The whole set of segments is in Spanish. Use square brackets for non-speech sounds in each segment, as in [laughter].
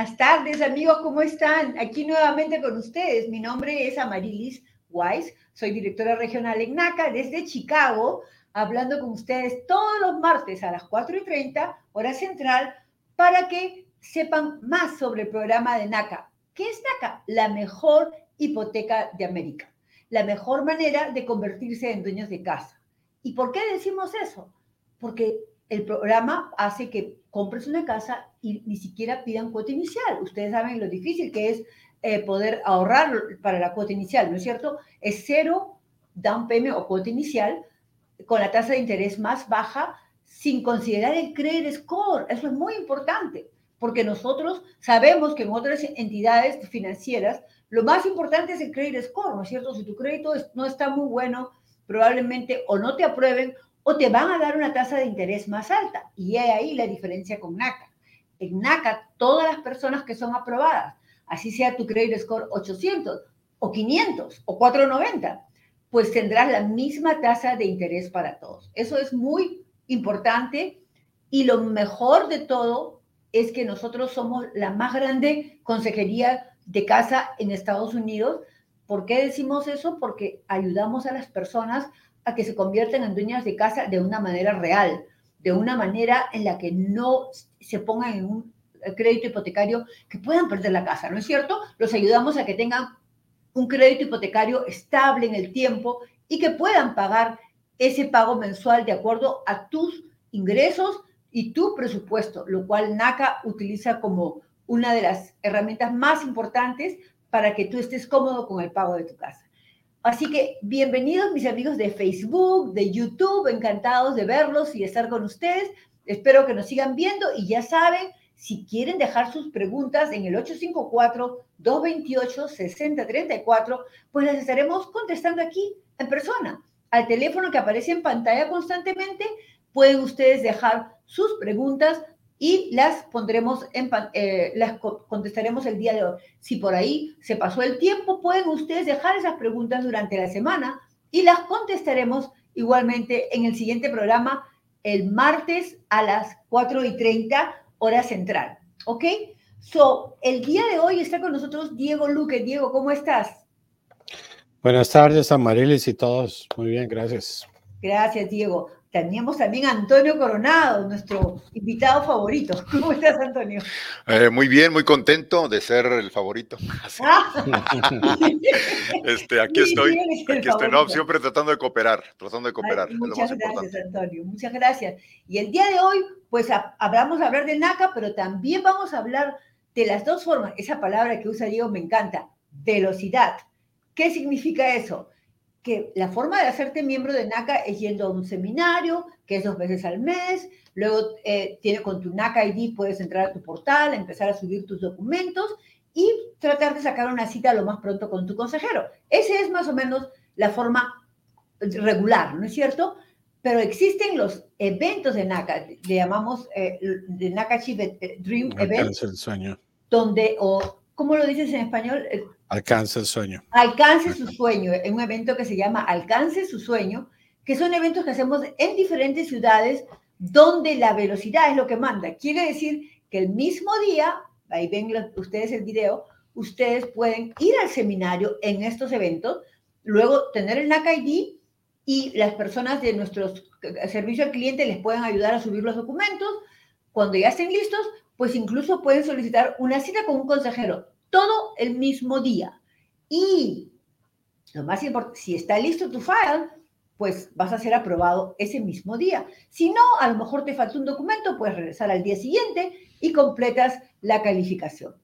Buenas tardes, amigos, ¿cómo están? Aquí nuevamente con ustedes. Mi nombre es Amarilis Weiss, soy directora regional en NACA desde Chicago, hablando con ustedes todos los martes a las 4 y 30, hora central, para que sepan más sobre el programa de NACA. ¿Qué es NACA? La mejor hipoteca de América, la mejor manera de convertirse en dueños de casa. ¿Y por qué decimos eso? Porque el programa hace que compres una casa y ni siquiera pidan cuota inicial. Ustedes saben lo difícil que es eh, poder ahorrar para la cuota inicial, ¿no es cierto? Es cero down payment o cuota inicial con la tasa de interés más baja sin considerar el credit score. Eso es muy importante, porque nosotros sabemos que en otras entidades financieras lo más importante es el credit score, ¿no es cierto? Si tu crédito no está muy bueno, probablemente o no te aprueben o te van a dar una tasa de interés más alta. Y es ahí la diferencia con NACA. En NACA, todas las personas que son aprobadas, así sea tu credit score 800 o 500 o 490, pues tendrás la misma tasa de interés para todos. Eso es muy importante y lo mejor de todo es que nosotros somos la más grande consejería de casa en Estados Unidos. ¿Por qué decimos eso? Porque ayudamos a las personas a que se conviertan en dueñas de casa de una manera real, de una manera en la que no se pongan en un crédito hipotecario que puedan perder la casa, ¿no es cierto? Los ayudamos a que tengan un crédito hipotecario estable en el tiempo y que puedan pagar ese pago mensual de acuerdo a tus ingresos y tu presupuesto, lo cual NACA utiliza como una de las herramientas más importantes para que tú estés cómodo con el pago de tu casa. Así que bienvenidos mis amigos de Facebook, de YouTube, encantados de verlos y estar con ustedes. Espero que nos sigan viendo y ya saben, si quieren dejar sus preguntas en el 854-228-6034, pues las estaremos contestando aquí en persona. Al teléfono que aparece en pantalla constantemente, pueden ustedes dejar sus preguntas y las pondremos en, eh, las contestaremos el día de hoy. Si por ahí se pasó el tiempo, pueden ustedes dejar esas preguntas durante la semana y las contestaremos igualmente en el siguiente programa el martes a las 4 y 30 hora central. ¿Ok? So, el día de hoy está con nosotros Diego Luque. Diego, ¿cómo estás? Buenas tardes, Amarilis y todos. Muy bien, gracias. Gracias, Diego. Teníamos también a Antonio Coronado, nuestro invitado favorito. [laughs] ¿Cómo estás, Antonio? Eh, muy bien, muy contento de ser el favorito. [laughs] [laughs] este, aquí estoy, aquí estoy, no, siempre tratando de cooperar, tratando de cooperar. muchas gracias, Antonio, muchas gracias. Y el día de hoy, pues vamos a hablar de NACA, pero también vamos a hablar de las dos formas. Esa palabra que usa Diego me encanta, velocidad. ¿Qué significa eso? Que la forma de hacerte miembro de NACA es yendo a un seminario, que es dos veces al mes, luego eh, tiene, con tu NACA ID puedes entrar a tu portal, empezar a subir tus documentos y tratar de sacar una cita lo más pronto con tu consejero. Esa es más o menos la forma regular, ¿no es cierto? Pero existen los eventos de NACA, le llamamos eh, de NACA Chief Dream Event, el sueño. donde, o ¿cómo lo dices en español? Alcance el sueño. Alcance su sueño, en un evento que se llama Alcance su sueño, que son eventos que hacemos en diferentes ciudades donde la velocidad es lo que manda. Quiere decir que el mismo día, ahí ven ustedes el video, ustedes pueden ir al seminario en estos eventos, luego tener el NAC ID y las personas de nuestro servicio al cliente les pueden ayudar a subir los documentos. Cuando ya estén listos, pues incluso pueden solicitar una cita con un consejero todo el mismo día. Y lo más importante, si está listo tu file, pues vas a ser aprobado ese mismo día. Si no, a lo mejor te falta un documento, puedes regresar al día siguiente y completas la calificación.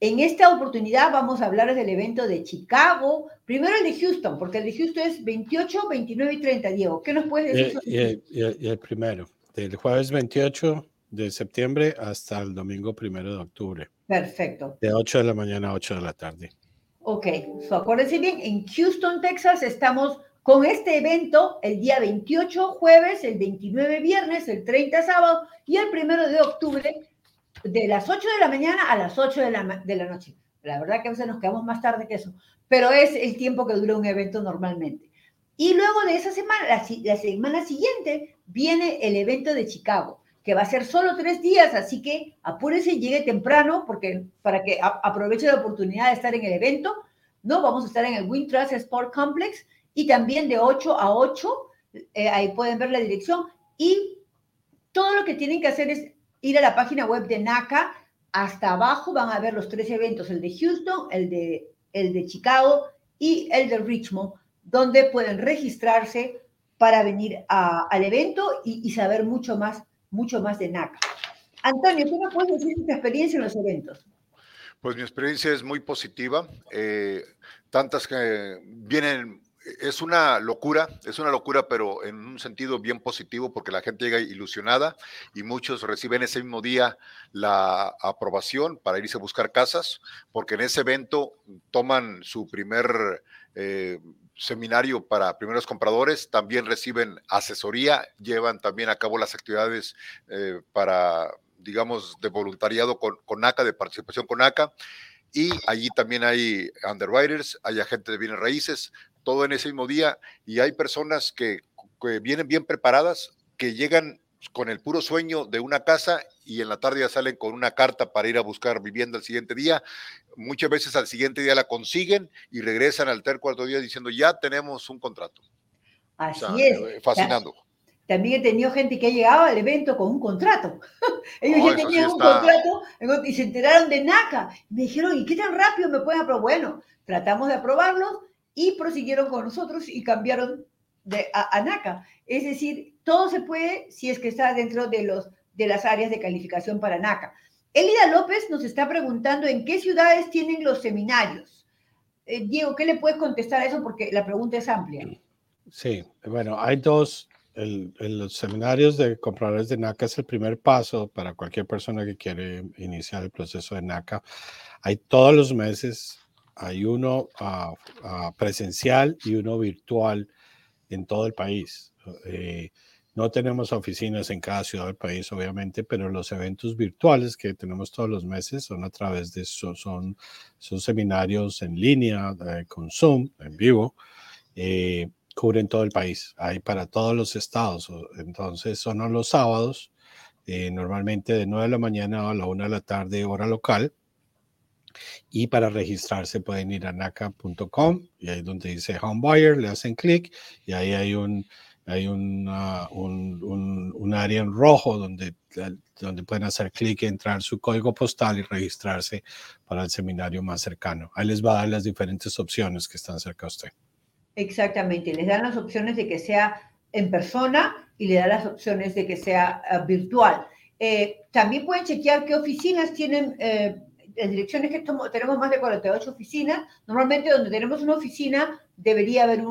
En esta oportunidad vamos a hablar del evento de Chicago, primero el de Houston, porque el de Houston es 28, 29 y 30, Diego. ¿Qué nos puedes decir? Y, el, y el primero, del jueves 28 de septiembre hasta el domingo primero de octubre. Perfecto. De 8 de la mañana a 8 de la tarde. Ok, so, acuérdense bien, en Houston, Texas, estamos con este evento el día 28 jueves, el 29 viernes, el 30 sábado y el primero de octubre de las 8 de la mañana a las 8 de la, de la noche. La verdad que a veces nos quedamos más tarde que eso, pero es el tiempo que dura un evento normalmente. Y luego de esa semana, la, la semana siguiente, viene el evento de Chicago que va a ser solo tres días, así que apúrese y llegue temprano porque, para que aproveche la oportunidad de estar en el evento. No, vamos a estar en el Wintrust Sport Complex y también de 8 a 8, eh, ahí pueden ver la dirección. Y todo lo que tienen que hacer es ir a la página web de NACA, hasta abajo van a ver los tres eventos, el de Houston, el de, el de Chicago y el de Richmond, donde pueden registrarse para venir al evento y, saber mucho más, mucho más de NACA. Antonio, ¿qué nos puedes decir de tu experiencia en los eventos? Pues mi experiencia es muy positiva. Eh, tantas que vienen es una locura, es una locura, pero en un sentido bien positivo, porque la gente llega ilusionada y muchos reciben ese mismo día la aprobación para irse a buscar casas, porque en ese evento toman su primer eh, seminario para primeros compradores, también reciben asesoría, llevan también a cabo las actividades eh, para, digamos, de voluntariado con, con ACA, de participación con ACA. Y allí también hay underwriters, hay agentes de bienes raíces, todo en ese mismo día. Y hay personas que, vienen bien preparadas, que llegan con el puro sueño de una casa y en la tarde ya salen con una carta para ir a buscar vivienda el siguiente día. Muchas veces al siguiente día la consiguen y regresan al tercer cuarto día diciendo ya tenemos un contrato. Así es. Eh, fascinando. También he tenido gente que ha llegado al evento con un contrato. [laughs] Ellos ya tenían un contrato y se enteraron de NACA. Me dijeron, ¿y qué tan rápido me pueden aprobar? Bueno, tratamos de aprobarlos y prosiguieron con nosotros y cambiaron de, a, NACA. Es decir, todo se puede si es que está dentro de, los, de las áreas de calificación para NACA. Elida López nos está preguntando en qué ciudades tienen los seminarios. Eh, Diego, ¿qué le puedes contestar a eso? Porque la pregunta es amplia. Sí, bueno, hay dos, el, los seminarios de compradores de NACA es el primer paso para cualquier persona que quiere iniciar el proceso de NACA. Hay todos los meses hay uno ah, ah, presencial y uno virtual en todo el país. Eh, no tenemos oficinas en cada ciudad del país, obviamente, pero los eventos virtuales que tenemos todos los meses son a través de son, son, seminarios en línea, eh, con Zoom, en vivo, eh, cubren todo el país. Hay para todos los estados. Entonces son los sábados, normalmente de 9 de la mañana a la 1 de la tarde, hora local. Y para registrarse pueden ir a naca.com y ahí donde dice Home Buyer, le hacen clic y ahí hay un, hay un, un, área en rojo donde, donde pueden hacer clic, entrar su código postal y registrarse para el seminario más cercano. Ahí les va a dar las diferentes opciones que están cerca de usted. Exactamente, les dan las opciones de que sea en persona y le dan las opciones de que sea ah, virtual. Eh, también pueden chequear qué oficinas tienen eh, en direcciones que tenemos más de 48 oficinas, normalmente donde tenemos una oficina debería haber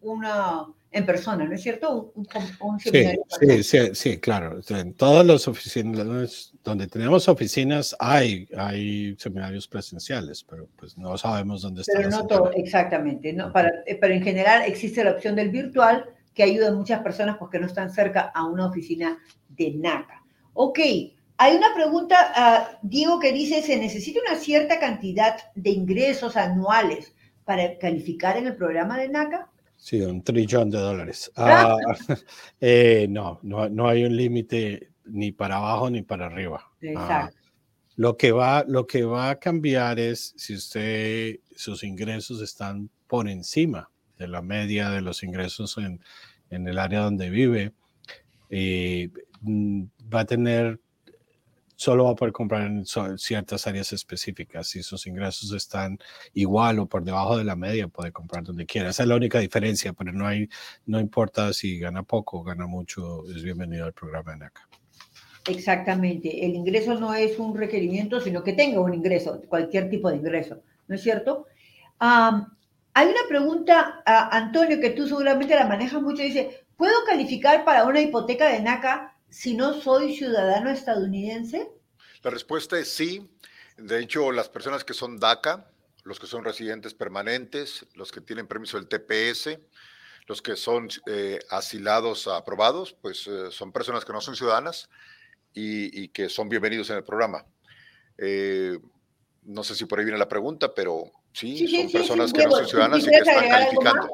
una en persona, ¿no es cierto? Un, sí, sí, sí, claro. En todas las oficinas, donde tenemos oficinas hay, hay seminarios presenciales, pero pues no sabemos dónde están. Pero no todo, exactamente. ¿no? Para, eh, pero en general existe la opción del virtual que ayuda a muchas personas porque no están cerca a una oficina de NACA. Ok, hay una pregunta, uh, Diego, que dice, ¿se necesita una cierta cantidad de ingresos anuales para calificar en el programa de NACA? Sí, un trillón de dólares. [laughs] Ah, [laughs] eh, no, no, no, hay un límite ni para abajo ni para arriba. Ah, Exacto. lo, que va, lo que va a cambiar es si usted, sus ingresos están por encima de la media de los ingresos en, en el área donde vive, eh, mm, va a tener solo va a poder comprar en ciertas áreas específicas. Si sus ingresos están igual o por debajo de la media, puede comprar donde quiera. Esa es la única diferencia, pero no, hay, no importa si gana poco o gana mucho, es bienvenido al programa de NACA. Exactamente. El ingreso no es un requerimiento, sino que tenga un ingreso, cualquier tipo de ingreso, ¿no es cierto? hay una pregunta, Antonio, que tú seguramente la manejas mucho. Dice, ¿puedo calificar para una hipoteca de NACA si no soy ciudadano estadounidense? La respuesta es sí. De hecho, las personas que son DACA, los que son residentes permanentes, los que tienen permiso del TPS, los que son eh, asilados aprobados, pues eh, son personas que no son ciudadanas y, que son bienvenidos en el programa. Eh, no sé si por ahí viene la pregunta, pero Sí, son personas que no son ciudadanas y que están calificando.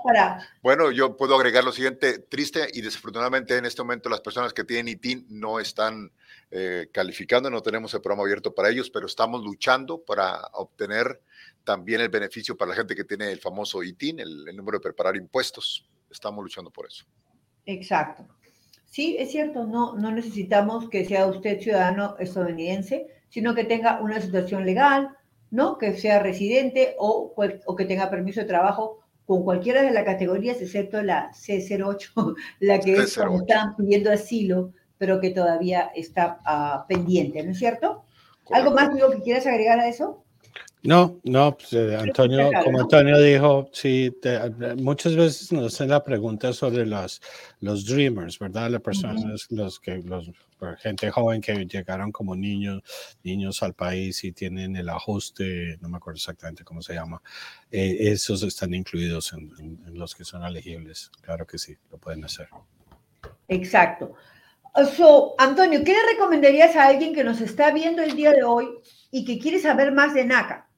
Bueno, yo puedo agregar lo siguiente, triste y desafortunadamente en este momento las personas que tienen ITIN no están eh, calificando, no tenemos el programa abierto para ellos, pero estamos luchando para obtener también el beneficio para la gente que tiene el famoso ITIN, el, el número de preparar impuestos. Estamos luchando por eso. Exacto. Sí, es cierto, no, no necesitamos que sea usted ciudadano estadounidense, sino que tenga una situación legal, ¿no? Que sea residente o, o que tenga permiso de trabajo con cualquiera de las categorías, excepto la C08, [laughs] la que es están pidiendo asilo, pero que todavía está uh, pendiente, ¿no es cierto? ¿Algo más digo, que quieras agregar a eso? No, no, pues, eh, Antonio, como Antonio dijo, sí, te, muchas veces nos hacen la pregunta sobre los, los dreamers, ¿verdad? Las personas, uh -huh. los que, los, gente joven que llegaron como niños, niños al país y tienen el ajuste, no me acuerdo exactamente cómo se llama, eh, esos están incluidos en, en, en, los que son elegibles. Claro que sí, lo pueden hacer. Exacto. So, Antonio, ¿qué le recomendarías a alguien que nos está viendo el día de hoy y que quiere saber más de NACA?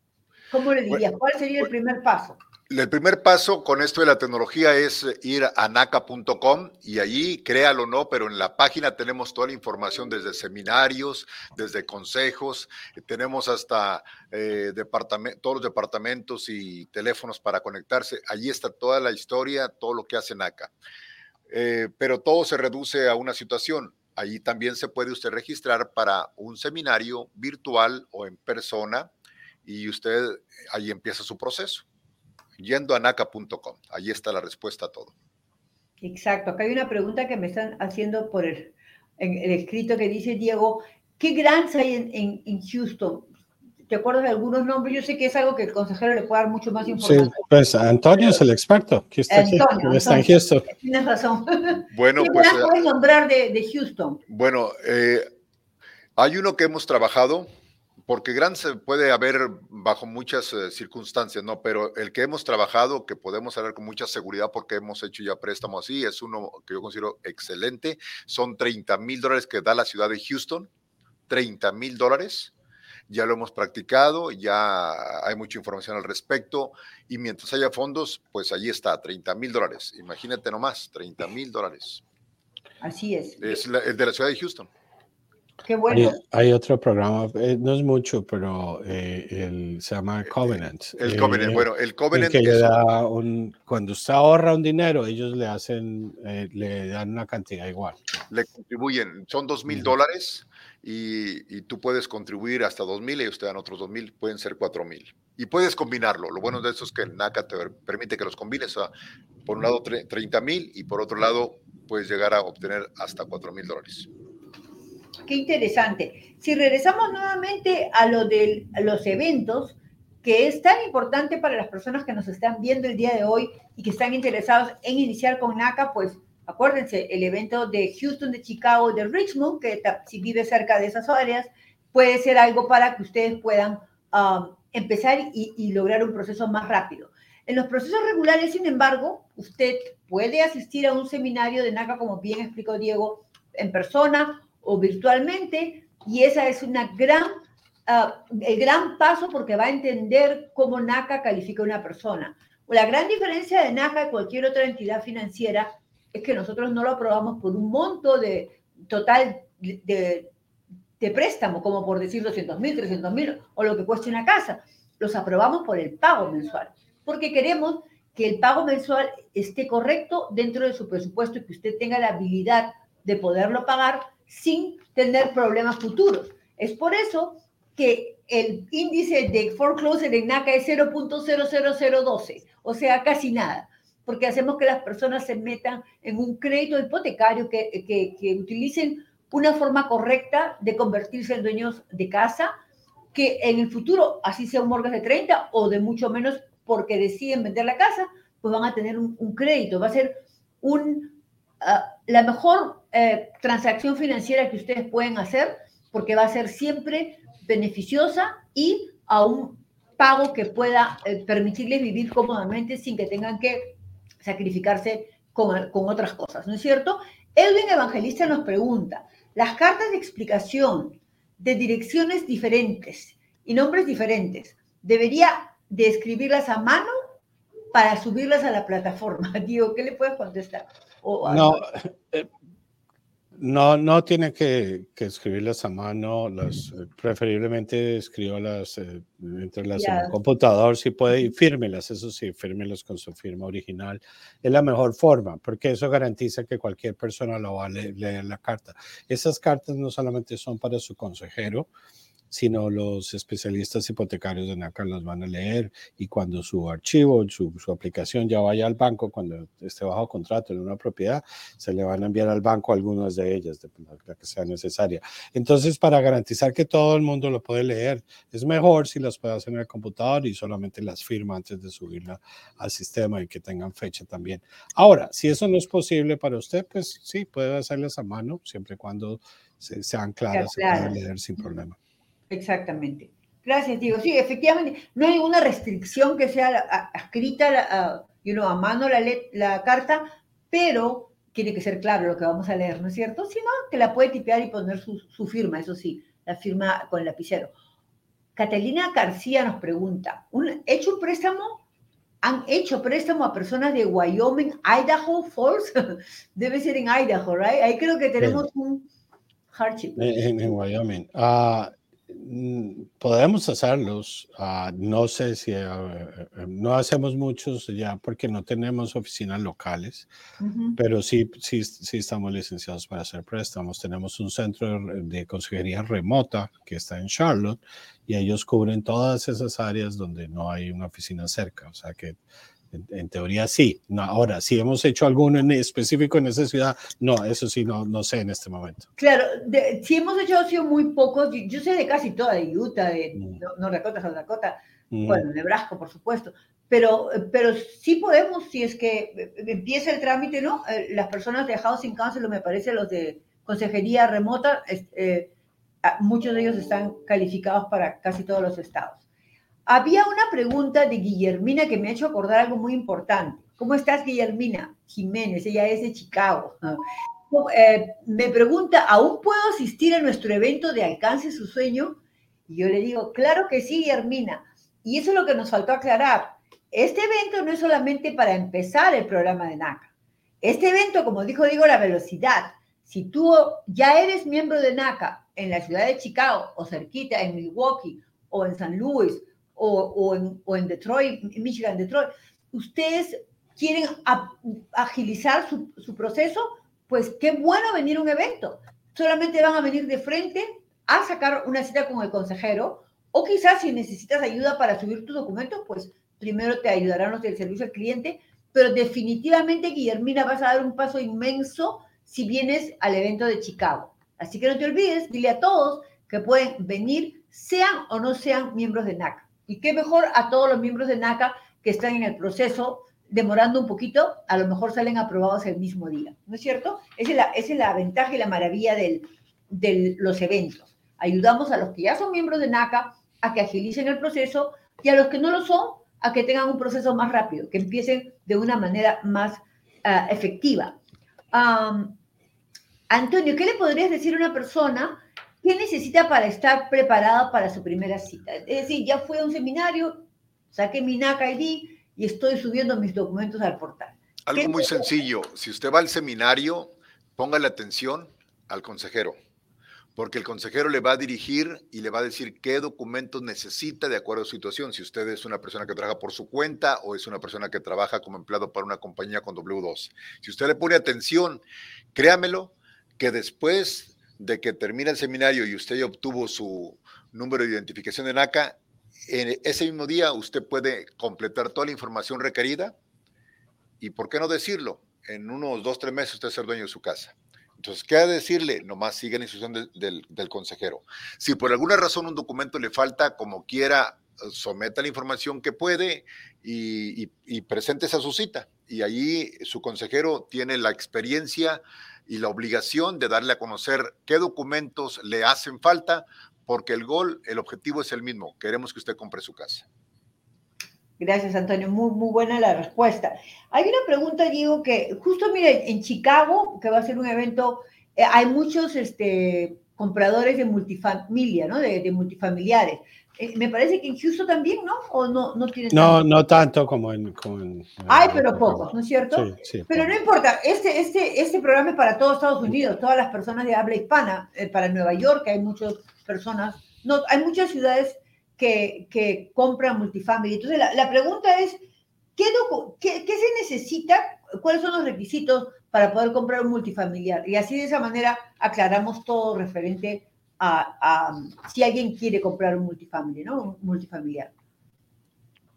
¿Cómo le dirías? ¿Cuál sería el primer paso? El primer paso con esto de la tecnología es ir a naca.com y allí, créalo o no, pero en la página tenemos toda la información desde seminarios, desde consejos, tenemos hasta eh, todos los departamentos y teléfonos para conectarse. Allí está toda la historia, todo lo que hace NACA. Eh, pero todo se reduce a una situación. Allí también se puede usted registrar para un seminario virtual o en persona y usted ahí empieza su proceso. Yendo a naca.com, ahí está la respuesta a todo. Exacto, acá hay una pregunta que me están haciendo por el, en el escrito que dice Diego, ¿qué grants hay en, en, en, Houston? ¿Te acuerdas de algunos nombres? Yo sé que es algo que el consejero le puede dar mucho más información. Sí, pues Antonio es el experto, que está, Antonio, aquí, que está en Houston. Tienes razón. Bueno, ¿Qué pues, puedes nombrar de, de Houston? Bueno, eh, hay uno que hemos trabajado, porque gran se puede haber bajo muchas eh, circunstancias, ¿no? Pero el que hemos trabajado, que podemos hablar con mucha seguridad porque hemos hecho ya préstamos así, es uno que yo considero excelente. Son 30 mil dólares que da la ciudad de Houston, 30 mil dólares. Ya lo hemos practicado, ya hay mucha información al respecto y mientras haya fondos, pues allí está, 30 mil dólares. Imagínate nomás, 30 mil dólares. Así es. Es la, el de la ciudad de Houston. Qué bueno. Hay, hay otro programa, eh, no es mucho, pero eh, el, se llama Covenant. El, el Covenant, eh, bueno, el Covenant que es le da un, cuando usted ahorra un dinero, ellos le hacen, eh, le dan una cantidad igual. Le contribuyen, son dos mil dólares y, tú puedes contribuir hasta dos mil y usted dan otros dos mil, pueden ser cuatro mil. Y puedes combinarlo. Lo bueno de eso es que el NACA te permite que los combines. O sea, por un lado 30 mil y por otro lado puedes llegar a obtener hasta cuatro mil dólares. Qué interesante. Si regresamos nuevamente a lo de los eventos, que es tan importante para las personas que nos están viendo el día de hoy y que están interesados en iniciar con NACA, pues acuérdense, el evento de Houston, de Chicago, de Richmond, que si vive cerca de esas áreas, puede ser algo para que ustedes puedan um, empezar y, y lograr un proceso más rápido. En los procesos regulares, sin embargo, usted puede asistir a un seminario de NACA, como bien explicó Diego, en persona o virtualmente, y esa es una gran, uh, el gran paso porque va a entender cómo NACA califica a una persona. La gran diferencia de NACA y cualquier otra entidad financiera es que nosotros no lo aprobamos por un monto de total de, de préstamo, como por decir 200 mil, 300 mil o lo que cueste una casa. Los aprobamos por el pago mensual, porque queremos que el pago mensual esté correcto dentro de su presupuesto y que usted tenga la habilidad de poderlo pagar sin tener problemas futuros. Es por eso que el índice de foreclosure en NACA es 0.00012, o sea, casi nada, porque hacemos que las personas se metan en un crédito hipotecario, que, que, utilicen una forma correcta de convertirse en dueños de casa, que en el futuro, así sea un mortgage de 30 o de mucho menos porque deciden vender la casa, pues van a tener un, un crédito. Va a ser un, la mejor eh, transacción financiera que ustedes pueden hacer porque va a ser siempre beneficiosa y a un pago que pueda eh, permitirles vivir cómodamente sin que tengan que sacrificarse con, con otras cosas, ¿no es cierto? Edwin Evangelista nos pregunta, las cartas de explicación de direcciones diferentes y nombres diferentes, ¿debería de escribirlas a mano para subirlas a la plataforma? [laughs] Digo, ¿qué le puedes contestar? O, no, eh, No, no tiene que, que escribirlas a mano, las, eh, preferiblemente escríbalas eh, entre las en el computador, si puede, y fírmelas, eso sí, fírmelas con su firma original. Es la mejor forma, porque eso garantiza que cualquier persona lo va a leer la carta. Esas cartas no solamente son para su consejero, sino los especialistas hipotecarios de NACA los van a leer y cuando su archivo, su, su, aplicación ya vaya al banco, cuando esté bajo contrato en una propiedad, se le van a enviar al banco algunas de ellas, de la que sea necesaria. Entonces, para garantizar que todo el mundo lo puede leer, es mejor si las puede hacer en el computador y solamente las firma antes de subirla al sistema y que tengan fecha también. Ahora, si eso no es posible para usted, pues sí, puede hacerlas a mano, siempre y cuando sean claras, se pueden leer sin problema. Exactamente. Gracias, Diego. Sí, efectivamente, no hay ninguna restricción que sea escrita a mano la, la carta, pero tiene que ser claro lo que vamos a leer, ¿no es cierto? Si no, que la puede tipear y poner su, firma, eso sí, la firma con lapicero. Catalina García nos pregunta, ¿un, ¿hecho un préstamo? ¿Han hecho préstamo a personas de Wyoming, Idaho Falls? [laughs] Debe ser en Idaho, ¿right? Ahí creo que tenemos un hardship. En, en Wyoming. Ah, Mm, podemos hacerlos. Ah, no sé si eh, no hacemos muchos ya porque no tenemos oficinas locales, pero sí, sí, sí estamos licenciados para hacer préstamos. Tenemos un centro de consejería remota que está en Charlotte y ellos cubren todas esas áreas donde no hay una oficina cerca. O sea que en, teoría sí. No, ahora, si hemos hecho alguno en específico en esa ciudad, no, eso sí, no, no sé en este momento. Claro, si hemos hecho, ha sido muy pocos. Yo, sé de casi toda, de Utah, de mm. North Dakota, South Dakota, mm. bueno, Nebraska, por supuesto. Pero, pero sí podemos, si es que empieza el trámite, ¿no? Eh, las personas de Housing Council, me parece, los de consejería remota, eh, muchos de ellos están calificados para casi todos los estados. Había una pregunta de Guillermina que me ha hecho acordar algo muy importante. ¿Cómo estás, Guillermina? Jiménez, ella es de Chicago. Eh, me pregunta, ¿aún puedo asistir a nuestro evento de Alcance su sueño? Y yo le digo, claro que sí, Guillermina. Y eso es lo que nos faltó aclarar. Este evento no es solamente para empezar el programa de NACA. Este evento, como dijo Diego, la velocidad. Si tú ya eres miembro de NACA en la ciudad de Chicago o cerquita, en Milwaukee o en San Luis o, en, o en, Detroit, Michigan, Detroit, ustedes quieren agilizar su, su, proceso, pues qué bueno venir a un evento. Solamente van a venir de frente a sacar una cita con el consejero o quizás si necesitas ayuda para subir tus documentos, pues primero te ayudarán los del servicio al cliente, pero definitivamente, Guillermina, vas a dar un paso inmenso si vienes al evento de Chicago. Así que no te olvides, dile a todos que pueden venir, sean o no sean miembros de NACA. Y qué mejor a todos los miembros de NACA que están en el proceso, demorando un poquito, a lo mejor salen aprobados el mismo día, ¿no es cierto? Esa es la, ventaja y la maravilla de los eventos. Ayudamos a los que ya son miembros de NACA a que agilicen el proceso y a los que no lo son a que tengan un proceso más rápido, que empiecen de una manera más uh, efectiva. Antonio, ¿qué le podrías decir a una persona ¿Qué necesita para estar preparada para su primera cita? Es decir, ya fue a un seminario, saqué mi NACA ID y estoy subiendo mis documentos al portal. Algo muy sencillo. Si usted va al seminario, póngale atención al consejero, porque el consejero le va a dirigir y le va a decir qué documentos necesita de acuerdo a su situación. Si usted es una persona que trabaja por su cuenta o es una persona que trabaja como empleado para una compañía con W2. Si usted le pone atención, créamelo que después de que termina el seminario y usted ya obtuvo su número de identificación de NACA, en ese mismo día usted puede completar toda la información requerida y, ¿por qué no decirlo? En unos dos, tres meses usted ser dueño de su casa. Entonces, ¿qué ha de decirle? Nomás siga la instrucción del, consejero. Si por alguna razón un documento le falta, como quiera, someta la información que puede y, y, y a su cita. Y allí su consejero tiene la experiencia y la obligación de darle a conocer qué documentos le hacen falta, porque el gol, el objetivo es el mismo. Queremos que usted compre su casa. Gracias, Antonio. Muy, muy buena la respuesta. Hay una pregunta, Diego, que justo, mire, en Chicago, que va a ser un evento, eh, hay muchos este, compradores de multifamilia, ¿no? De, multifamiliares. Eh, me parece que en Houston también, ¿no? ¿O no, no tienen No, no tanto como en... Como en Hay, pero pocos, ¿no es cierto? Sí, sí, pero no importa, este, este, este programa es para todos Estados Unidos, todas las personas de habla hispana, eh, para Nueva York hay muchas personas, no, hay muchas ciudades que, que compran multifamily. Entonces, la, la pregunta es, ¿qué, qué, ¿qué se necesita? ¿Cuáles son los requisitos para poder comprar un multifamiliar? Y así de esa manera aclaramos todo referente a, si alguien quiere comprar un multifamily, ¿no? Un multifamiliar.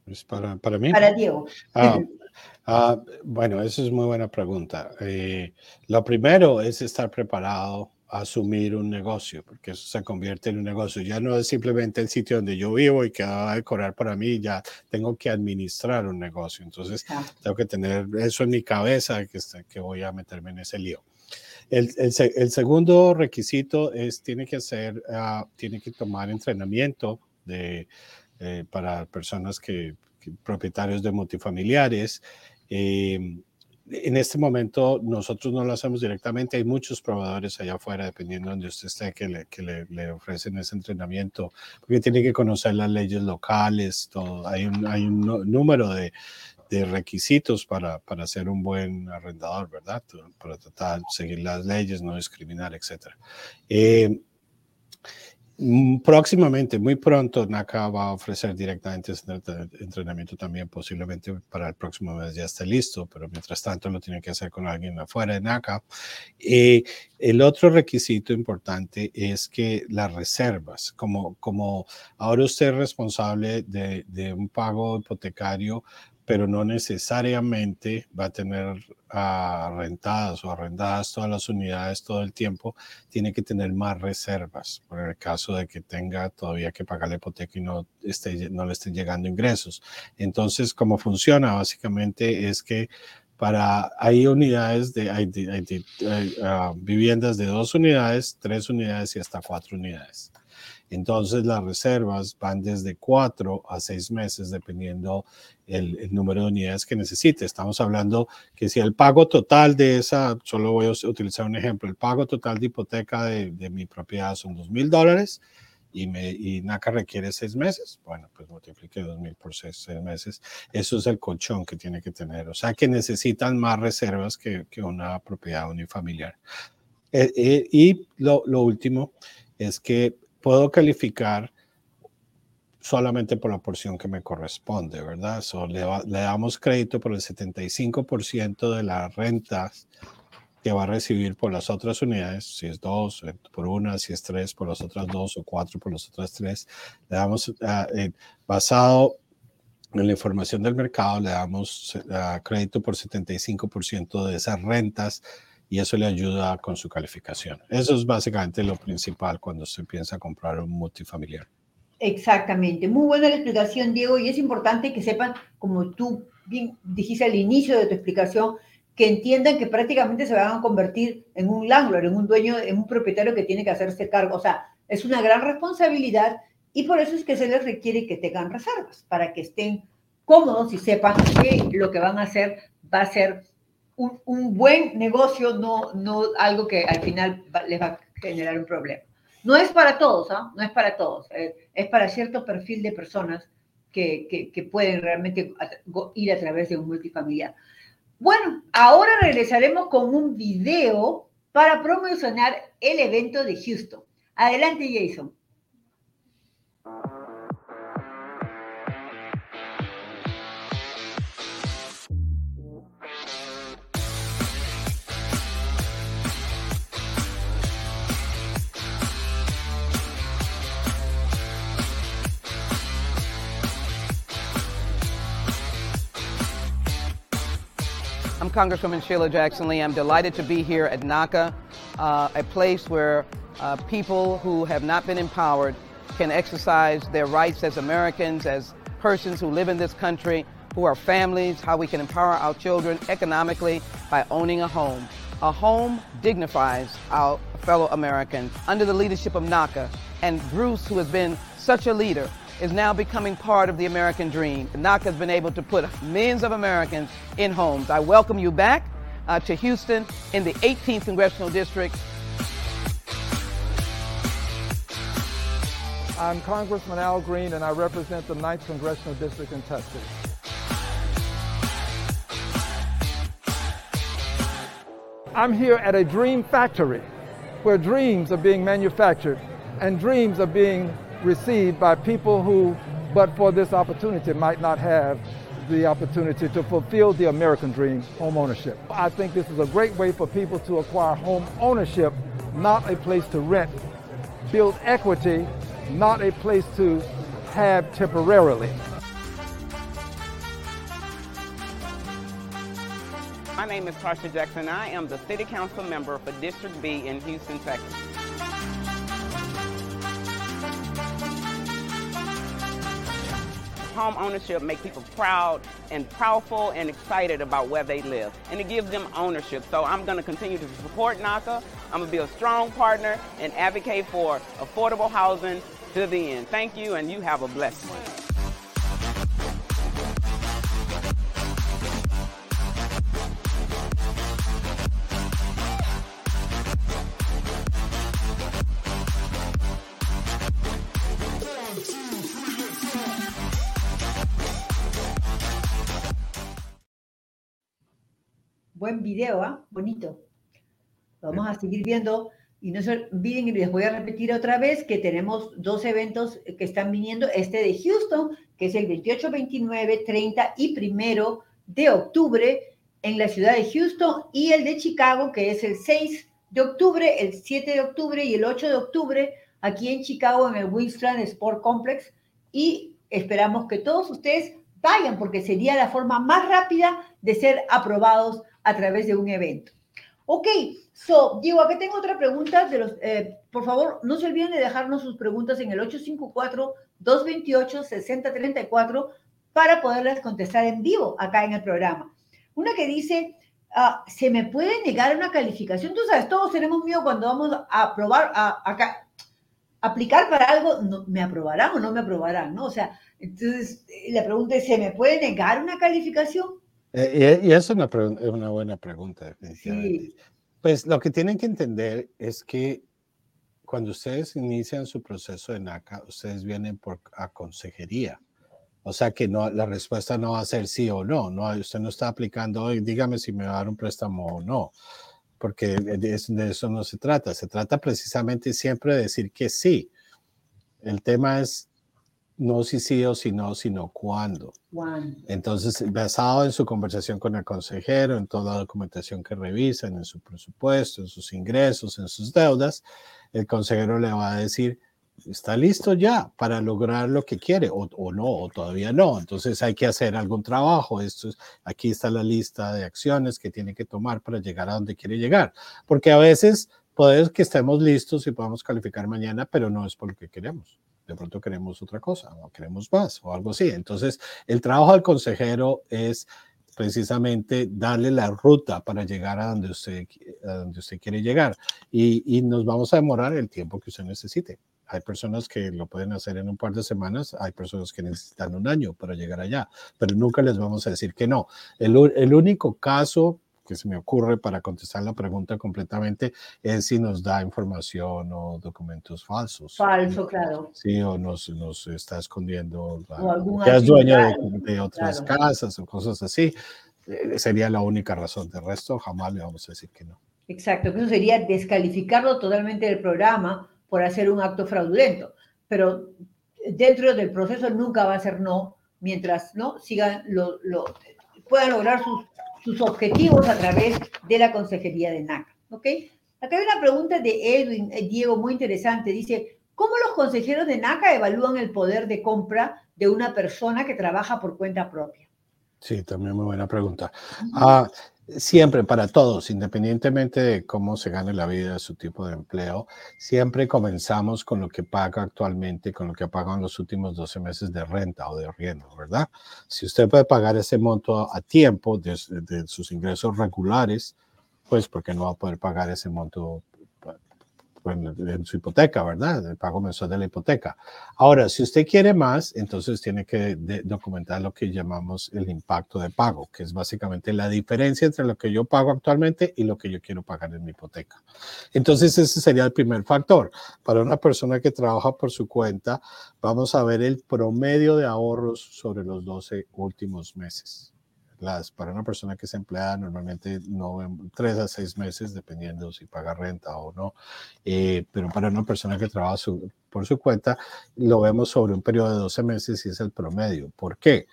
Es para, para mí. Para Diego. Ah, ah, bueno, esa es muy buena pregunta. Eh, lo primero es estar preparado a asumir un negocio, porque eso se convierte en un negocio. Ya no es simplemente el sitio donde yo vivo y que va a decorar para mí, ya tengo que administrar un negocio. Entonces, tengo que tener eso en mi cabeza, que, que voy a meterme en ese lío. El, el, segundo requisito es, tiene que hacer, ah, tiene que tomar entrenamiento de, eh, para personas que, propietarios de multifamiliares. Em, en este momento nosotros no lo hacemos directamente, hay muchos probadores allá afuera, dependiendo de donde usted esté, que le, que le, le, ofrecen ese entrenamiento, porque tiene que conocer las leyes locales, todo. Hay un, hay un número de, de requisitos para, para ser un buen arrendador, ¿verdad? Para tratar de seguir las leyes, no discriminar, etc. Eh, mm, próximamente, muy pronto, NACA va a ofrecer directamente ese entrenamiento también, posiblemente para el próximo mes ya esté listo, pero mientras tanto lo tiene que hacer con alguien afuera de NACA. Eh, el otro requisito importante es que las reservas, como, como ahora usted es responsable de, de un pago hipotecario pero no necesariamente va a tener uh, rentadas o arrendadas todas las unidades todo el tiempo, tiene que tener más reservas, por el caso de que tenga todavía que pagar la hipoteca y no, esté, no le estén llegando ingresos. Entonces, ¿cómo funciona? Básicamente es que para, hay unidades de, hay, uh, viviendas de dos unidades, tres unidades y hasta cuatro unidades. Entonces las reservas van desde cuatro a seis meses dependiendo el, número de unidades que necesite. Estamos hablando que si el pago total de esa, solo voy a utilizar un ejemplo, el pago total de hipoteca de, mi propiedad son dos mil dólares y, me, y NACA requiere seis meses, bueno, pues multiplique dos mil por seis, meses. Eso es el colchón que tiene que tener. O sea que necesitan más reservas que, que una propiedad unifamiliar. Eh, eh, y lo, lo último es que puedo calificar solamente por la porción que me corresponde, ¿verdad? le, damos crédito por el 75% de las rentas que va a recibir por las otras unidades, si es dos eh, por una, si es tres por las otras dos o cuatro por las otras tres. Le damos, ah, eh, basado en la información del mercado, le damos ah, crédito por 75% de esas rentas y eso le ayuda con su calificación. Eso es básicamente lo principal cuando se piensa comprar un multifamiliar. Exactamente, muy buena la explicación, Diego, y es importante que sepan, como tú bien dijiste al inicio de tu explicación, que entiendan que prácticamente se van a convertir en un landlord, en un dueño, en un propietario que tiene que hacerse cargo. O sea, es una gran responsabilidad y por eso es que se les requiere que tengan reservas, para que estén cómodos y sepan que lo que van a hacer va a ser un, buen negocio, no, no algo que al final les va a generar un problema. No es para todos, ¿ah? no es para todos, eh, es para cierto perfil de personas que, pueden realmente ir a través de un multifamiliar. Bueno, ahora regresaremos con un video para promocionar el evento de Houston. Adelante, Jason. Congresswoman Sheila Jackson Lee. I'm delighted to be here at NACA, uh, a place where uh, people who have not been empowered can exercise their rights as Americans, as persons who live in this country, who are families, how we can empower our children economically by owning a home. A home dignifies our fellow Americans. Under the leadership of NACA and Bruce, who has been such a leader, is now becoming part of the American dream. NACA has been able to put millions of Americans in homes. I welcome you back uh, to Houston in the 18th Congressional District. I'm Congressman Al Green, and I represent the 9th Congressional District in Texas. I'm here at a dream factory where dreams are being manufactured and dreams are being received by people who, but for this opportunity, might not have the opportunity to fulfill the American dream, home ownership. I think this is a great way for people to acquire home ownership, not a place to rent, build equity, not a place to have temporarily. My name is Tarsha Jackson. I am the City Council member for District B in Houston, Texas. Home ownership makes people proud and powerful and excited about where they live. And it gives them ownership. So I'm going to continue to support NACA. I'm going to be a strong partner and advocate for affordable housing to the end. Thank you, and you have a blessed one. Buen video, ¿ah? Bonito. Vamos a seguir viendo y no se olviden, y les voy a repetir otra vez, que tenemos dos eventos que están viniendo. Este de Houston, que es el 28, 29, 30 y primero de octubre en la ciudad de Houston, y el de Chicago, que es el 6 de octubre, el 7 de octubre y el 8 de octubre aquí en Chicago en el Winston Sport Complex. Y esperamos que todos ustedes vayan, porque sería la forma más rápida de ser aprobados a través de un evento. Ok, so, Diego, aquí tengo otra pregunta. De los, eh, por favor, no se olviden de dejarnos sus preguntas en el 854-228-6034 para poderlas contestar en vivo acá en el programa. Una que dice, ah, ¿se me puede negar una calificación? Tú sabes, todos tenemos miedo cuando vamos a aprobar, a, acá, aplicar para algo, ¿me aprobarán o no me aprobarán? ¿no? O sea, entonces la pregunta es, ¿se me puede negar una calificación? Eh, y, eso es una, una, buena pregunta, definitivamente. Pues lo que tienen que entender es que cuando ustedes inician su proceso de NACA, ustedes vienen por a consejería. O sea que no, la respuesta no va a ser sí o no. no usted no está aplicando hoy, dígame si me va a dar un préstamo o no, porque de, de eso no se trata. Se trata precisamente siempre de decir que sí. El tema es no si sí o si no, sino cuándo. Entonces, basado en su conversación con el consejero, en toda la documentación que revisan, en su presupuesto, en sus ingresos, en sus deudas, el consejero le va a decir, está listo ya para lograr lo que quiere o, no, o todavía no. Entonces hay que hacer algún trabajo. Esto es, aquí está la lista de acciones que tiene que tomar para llegar a donde quiere llegar. Porque a veces puede que estemos listos y podamos calificar mañana, pero no es por lo que queremos de pronto queremos otra cosa o queremos más o algo así. Entonces, el trabajo del consejero es precisamente darle la ruta para llegar a donde usted, a donde usted quiere llegar y, y nos vamos a demorar el tiempo que usted necesite. Hay personas que lo pueden hacer en un par de semanas, hay personas que necesitan un año para llegar allá, pero nunca les vamos a decir que no. El, el único caso que se me ocurre para contestar la pregunta completamente es si nos da información o documentos falsos. Falso, claro. Sí, o nos, nos está escondiendo, que es dueño de, otras casas o cosas así. Eh, sería la única razón. De resto, jamás le vamos a decir que no. Exacto, eso sería descalificarlo totalmente del programa por hacer un acto fraudulento. Pero dentro del proceso nunca va a ser no, mientras no sigan lo, lo puedan lograr sus sus objetivos a través de la Consejería de NACA. ¿Ok? Acá hay una pregunta de Edwin, eh, Diego, muy interesante. Dice, ¿cómo los consejeros de NACA evalúan el poder de compra de una persona que trabaja por cuenta propia? Sí, también muy buena pregunta. Ah, siempre para todos, independientemente de cómo se gane la vida, su tipo de empleo, siempre comenzamos con lo que paga actualmente, con lo que pagan los últimos 12 meses de renta o de arriendo, ¿verdad? Si usted puede pagar ese monto a tiempo de, sus ingresos regulares, pues porque no va a poder pagar ese monto en su hipoteca, ¿verdad? El pago mensual de la hipoteca. Ahora, si usted quiere más, entonces tiene que documentar lo que llamamos el impacto de pago, que es básicamente la diferencia entre lo que yo pago actualmente y lo que yo quiero pagar en mi hipoteca. Entonces, ese sería el primer factor. Para una persona que trabaja por su cuenta, vamos a ver el promedio de ahorros sobre los 12 últimos meses las, para una persona que es empleada normalmente no tres a seis meses, dependiendo si paga renta o no, eh, pero para una persona que trabaja por su cuenta, lo vemos sobre un periodo de 12 meses y es el promedio. ¿Por qué?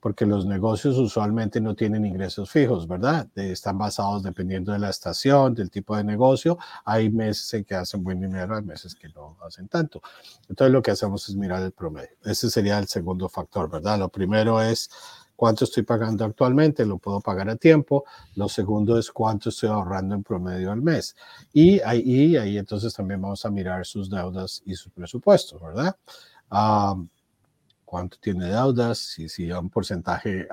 Porque los negocios usualmente no tienen ingresos fijos, ¿verdad? están basados dependiendo de la estación, del tipo de negocio. Hay meses en que hacen buen dinero, hay meses que no hacen tanto. Entonces lo que hacemos es mirar el promedio. Ese sería el segundo factor, ¿verdad? Lo primero es cuánto estoy pagando actualmente, lo puedo pagar a tiempo. Lo segundo es cuánto estoy ahorrando en promedio al mes. Y ahí, ahí entonces también vamos a mirar sus deudas y sus presupuestos, ¿verdad? cuánto tiene deudas, si, si un porcentaje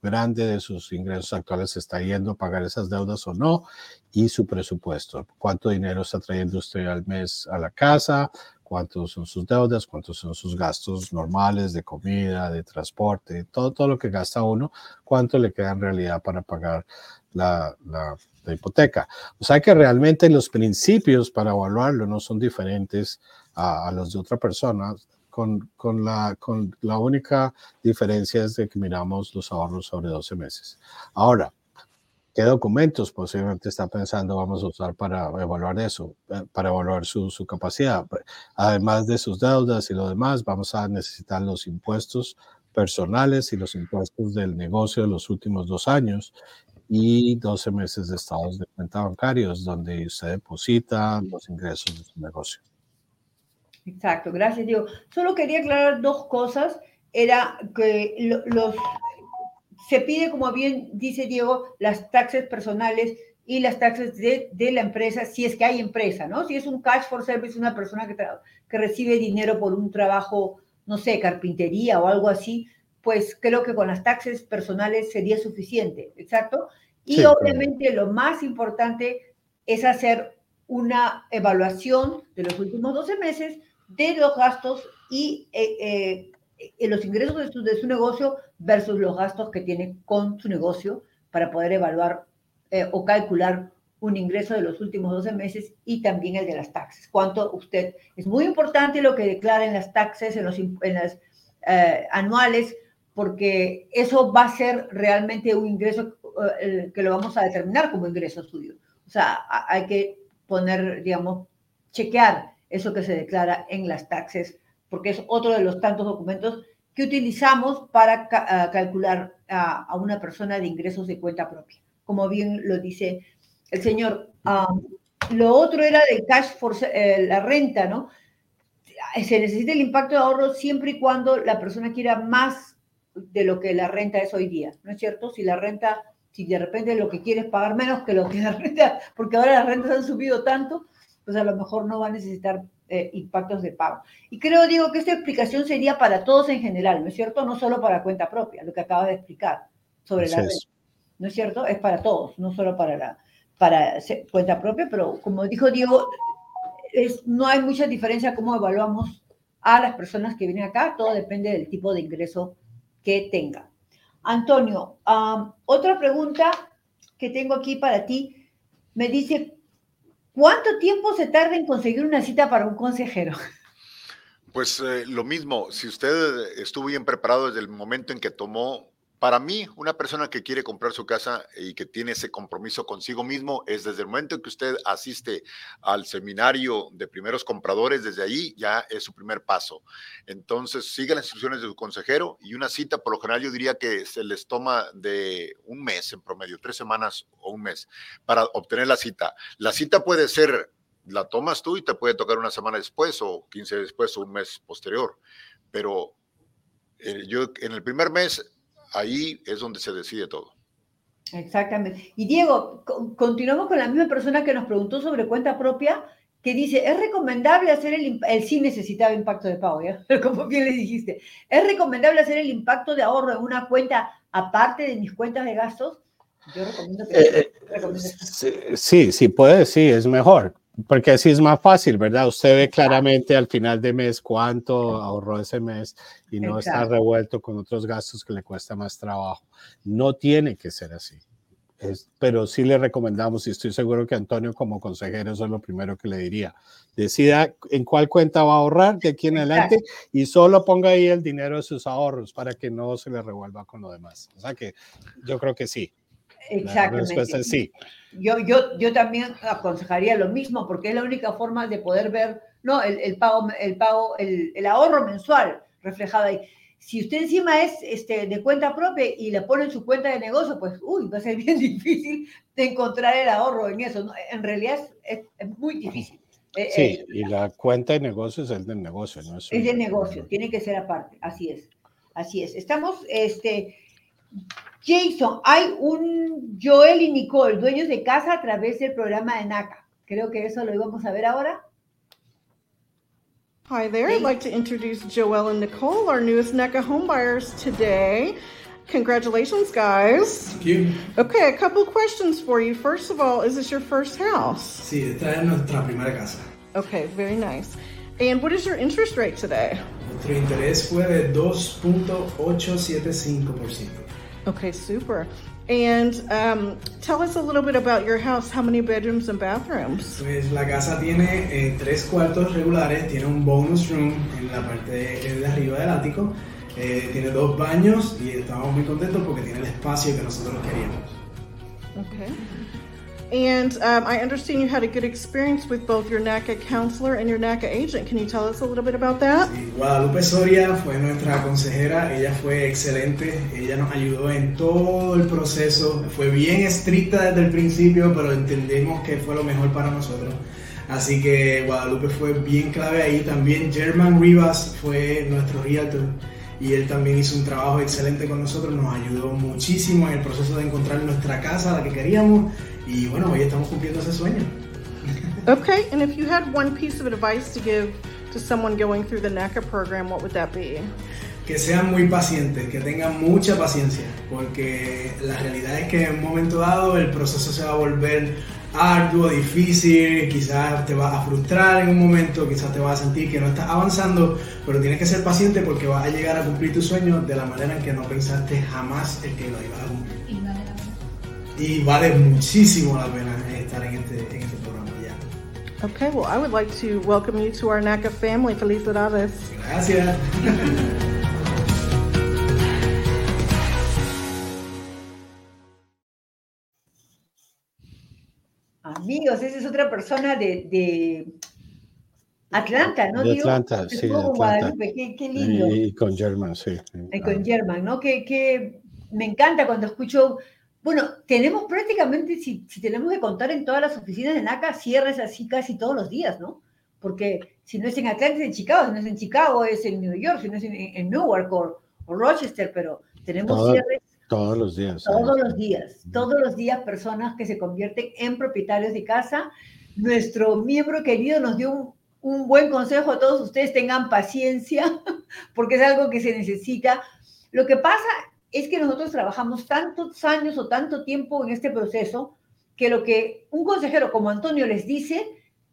grande de sus ingresos actuales está yendo a pagar esas deudas o no, y su presupuesto, cuánto dinero está trayendo usted al mes a la casa, cuántos son sus deudas, cuántos son sus gastos normales de comida, de transporte, todo, todo lo que gasta uno, cuánto le queda en realidad para pagar la, la, hipoteca. O sea que realmente los principios para evaluarlo no son diferentes a, a los de otra persona, con, con, la, con la única diferencia es de que miramos los ahorros sobre 12 meses. Ahora, ¿Qué documentos posiblemente está pensando vamos a usar para evaluar eso, eh, para evaluar su, su, capacidad? Además de sus deudas y lo demás, vamos a necesitar los impuestos personales y los impuestos del negocio de los últimos dos años y 12 meses de estados de cuenta bancarios donde usted deposita los ingresos de su negocio. Exacto, gracias Diego. Solo quería aclarar dos cosas. Era que los se pide, como bien dice Diego, las taxes personales y las taxas de, la empresa, si es que hay empresa, ¿no? Si es un cash for service, una persona que, que recibe dinero por un trabajo, no sé, carpintería o algo así, pues creo que con las taxes personales sería suficiente, ¿exacto? Y obviamente lo más importante es hacer una evaluación de los últimos 12 meses de los gastos y eh, eh, los ingresos de su, de su, negocio versus los gastos que tiene con su negocio para poder evaluar eh, o calcular un ingreso de los últimos 12 meses y también el de las taxes. Cuánto usted, es muy importante lo que declara en las taxes, en, los, en las eh, anuales, porque eso va a ser realmente un ingreso eh, que lo vamos a determinar como ingreso suyo. O sea, hay que poner, digamos, chequear eso que se declara en las taxes porque es otro de los tantos documentos que utilizamos para ah, calcular a, una persona de ingresos de cuenta propia, como bien lo dice el señor. lo otro era del cash for eh, la renta, ¿no? Se necesita el impacto de ahorro siempre y cuando la persona quiera más de lo que la renta es hoy día, ¿no es cierto? Si la renta, si de repente lo que quiere es pagar menos que lo que la renta, porque ahora las rentas han subido tanto, pues a lo mejor no va a necesitar eh, impactos de pago. Y creo, digo, que esta explicación sería para todos en general, ¿no es cierto? No solo para cuenta propia, lo que acaba de explicar sobre la red. ¿No es cierto? Es para todos, no solo para la para cuenta propia, pero como dijo Diego, es, no hay mucha diferencia cómo evaluamos a las personas que vienen acá, todo depende del tipo de ingreso que tenga. Antonio, otra pregunta que tengo aquí para ti, me dice, ¿Cuánto tiempo se tarda en conseguir una cita para un consejero? Pues eh, lo mismo, si usted estuvo bien preparado desde el momento en que tomó para mí, una persona que quiere comprar su casa y que tiene ese compromiso consigo mismo es desde el momento en que usted asiste al seminario de primeros compradores, desde ahí ya es su primer paso. Entonces, siga las instrucciones de su consejero y una cita, por lo general, yo diría que se les toma de un mes en promedio, tres semanas o un mes para obtener la cita. La cita puede ser, la tomas tú y te puede tocar una semana después o 15 después o un mes posterior, pero eh, yo en el primer mes ahí es donde se decide todo. Exactamente. Y Diego, continuamos con la misma persona que nos preguntó sobre cuenta propia, que dice, ¿es recomendable hacer el, el sí necesitaba impacto de pago, ¿ya? [laughs] Como bien le dijiste, ¿es recomendable hacer el impacto de ahorro en una cuenta aparte de mis cuentas de gastos? Yo recomiendo que eh, eh, sí, sí, puede, sí, es mejor. Porque así es más fácil, ¿verdad? Usted ve claramente al final de mes cuánto ahorró ese mes y no está revuelto con otros gastos que le cuesta más trabajo. No tiene que ser así. Es, pero sí le recomendamos, y estoy seguro que Antonio como consejero eso es lo primero que le diría, decida en cuál cuenta va a ahorrar de aquí en adelante y solo ponga ahí el dinero de sus ahorros para que no se le revuelva con lo demás. O sea que yo creo que sí. Exactamente. sí. Yo, yo, yo también aconsejaría lo mismo porque es la única forma de poder ver no, el, el pago, el, pago el, el, ahorro mensual reflejado ahí. Si usted encima es este, de cuenta propia y le pone en su cuenta de negocio, pues uy, va a ser [laughs] bien difícil de encontrar el ahorro en eso. En realidad es, es, muy difícil. Eh, sí, eh, y la cuenta de negocio es el del negocio, ¿no? Es, es de negocio, tiene que ser aparte, así es. Así es. Estamos, este, Jason, hay un Joel y Nicole, dueños de casa a través del programa de NACA. Creo que eso lo íbamos a ver ahora. Hi there. I'd like to introduce Joel and Nicole, our newest NECA homebuyers today. Congratulations, guys. Thank you. Okay, a couple questions for you. First of all, is this your first house? Sí, esta es nuestra primera casa. Okay, very nice. And what is your interest rate today? Nuestro interés fue de 2.875%. Okay, super. And um, tell us a little bit about your house. How many bedrooms and bathrooms? Pues la casa tiene eh, tres cuartos regulares, tiene un bonus room en la parte de, de arriba del ático, eh, tiene dos baños y estamos muy contentos porque tiene el espacio que nosotros queríamos. Okay. And um, I understand you had a good experience with both your NACA counselor and your NACA agent. Can you tell us a little bit about that? Guadalupe Soria fue nuestra consejera, ella fue excelente, ella nos ayudó en todo el proceso, fue bien estricta desde el principio, pero entendemos que fue lo mejor para nosotros. Así que Guadalupe fue bien clave ahí. También German Rivas fue nuestro realtor y él también hizo un trabajo excelente con nosotros, nos ayudó muchísimo en el proceso de encontrar nuestra casa, la que queríamos, y bueno, hoy estamos cumpliendo ese sueño. Okay, and if you had one piece of advice to give to someone going through the NACA program, what would that be? Que sean muy pacientes, que tengan mucha paciencia, porque la realidad es que en un momento dado el proceso se va a volver arduo, difícil, quizás te vas a frustrar en un momento, quizás te vas a sentir que no estás avanzando, pero tienes que ser paciente porque vas a llegar a cumplir tu sueño de la manera en que no pensaste jamás el que lo ibas a cumplir. Y vale muchísimo la pena estar en este, en este programa ya. Okay, well, I would like to welcome you to our NACA family. Felicidades. Gracias. [laughs] Amigos, esa es otra persona de, de Atlanta, ¿no? De Digo, Atlanta, sí, de Atlanta. Guadalupe, qué, qué lindo. Y, y con German, sí. Y con German, ¿no? Que, que me encanta cuando escucho, bueno, tenemos prácticamente, si, si tenemos que contar en todas las oficinas de NACA, cierres así casi todos los días, ¿no? Porque si no es en Atlanta, es en Chicago, si no es en Chicago, es en New York, si no es en, en Newark o, o Rochester, pero tenemos Todo- cierres Todos los días. todos los días, todos los días personas que se convierten en propietarios de casa. Nuestro miembro querido nos dio un, un buen consejo a todos ustedes, tengan paciencia, [laughs] porque es algo que se necesita. Lo que pasa es que nosotros trabajamos tantos años o tanto tiempo en este proceso que lo que un consejero como Antonio les dice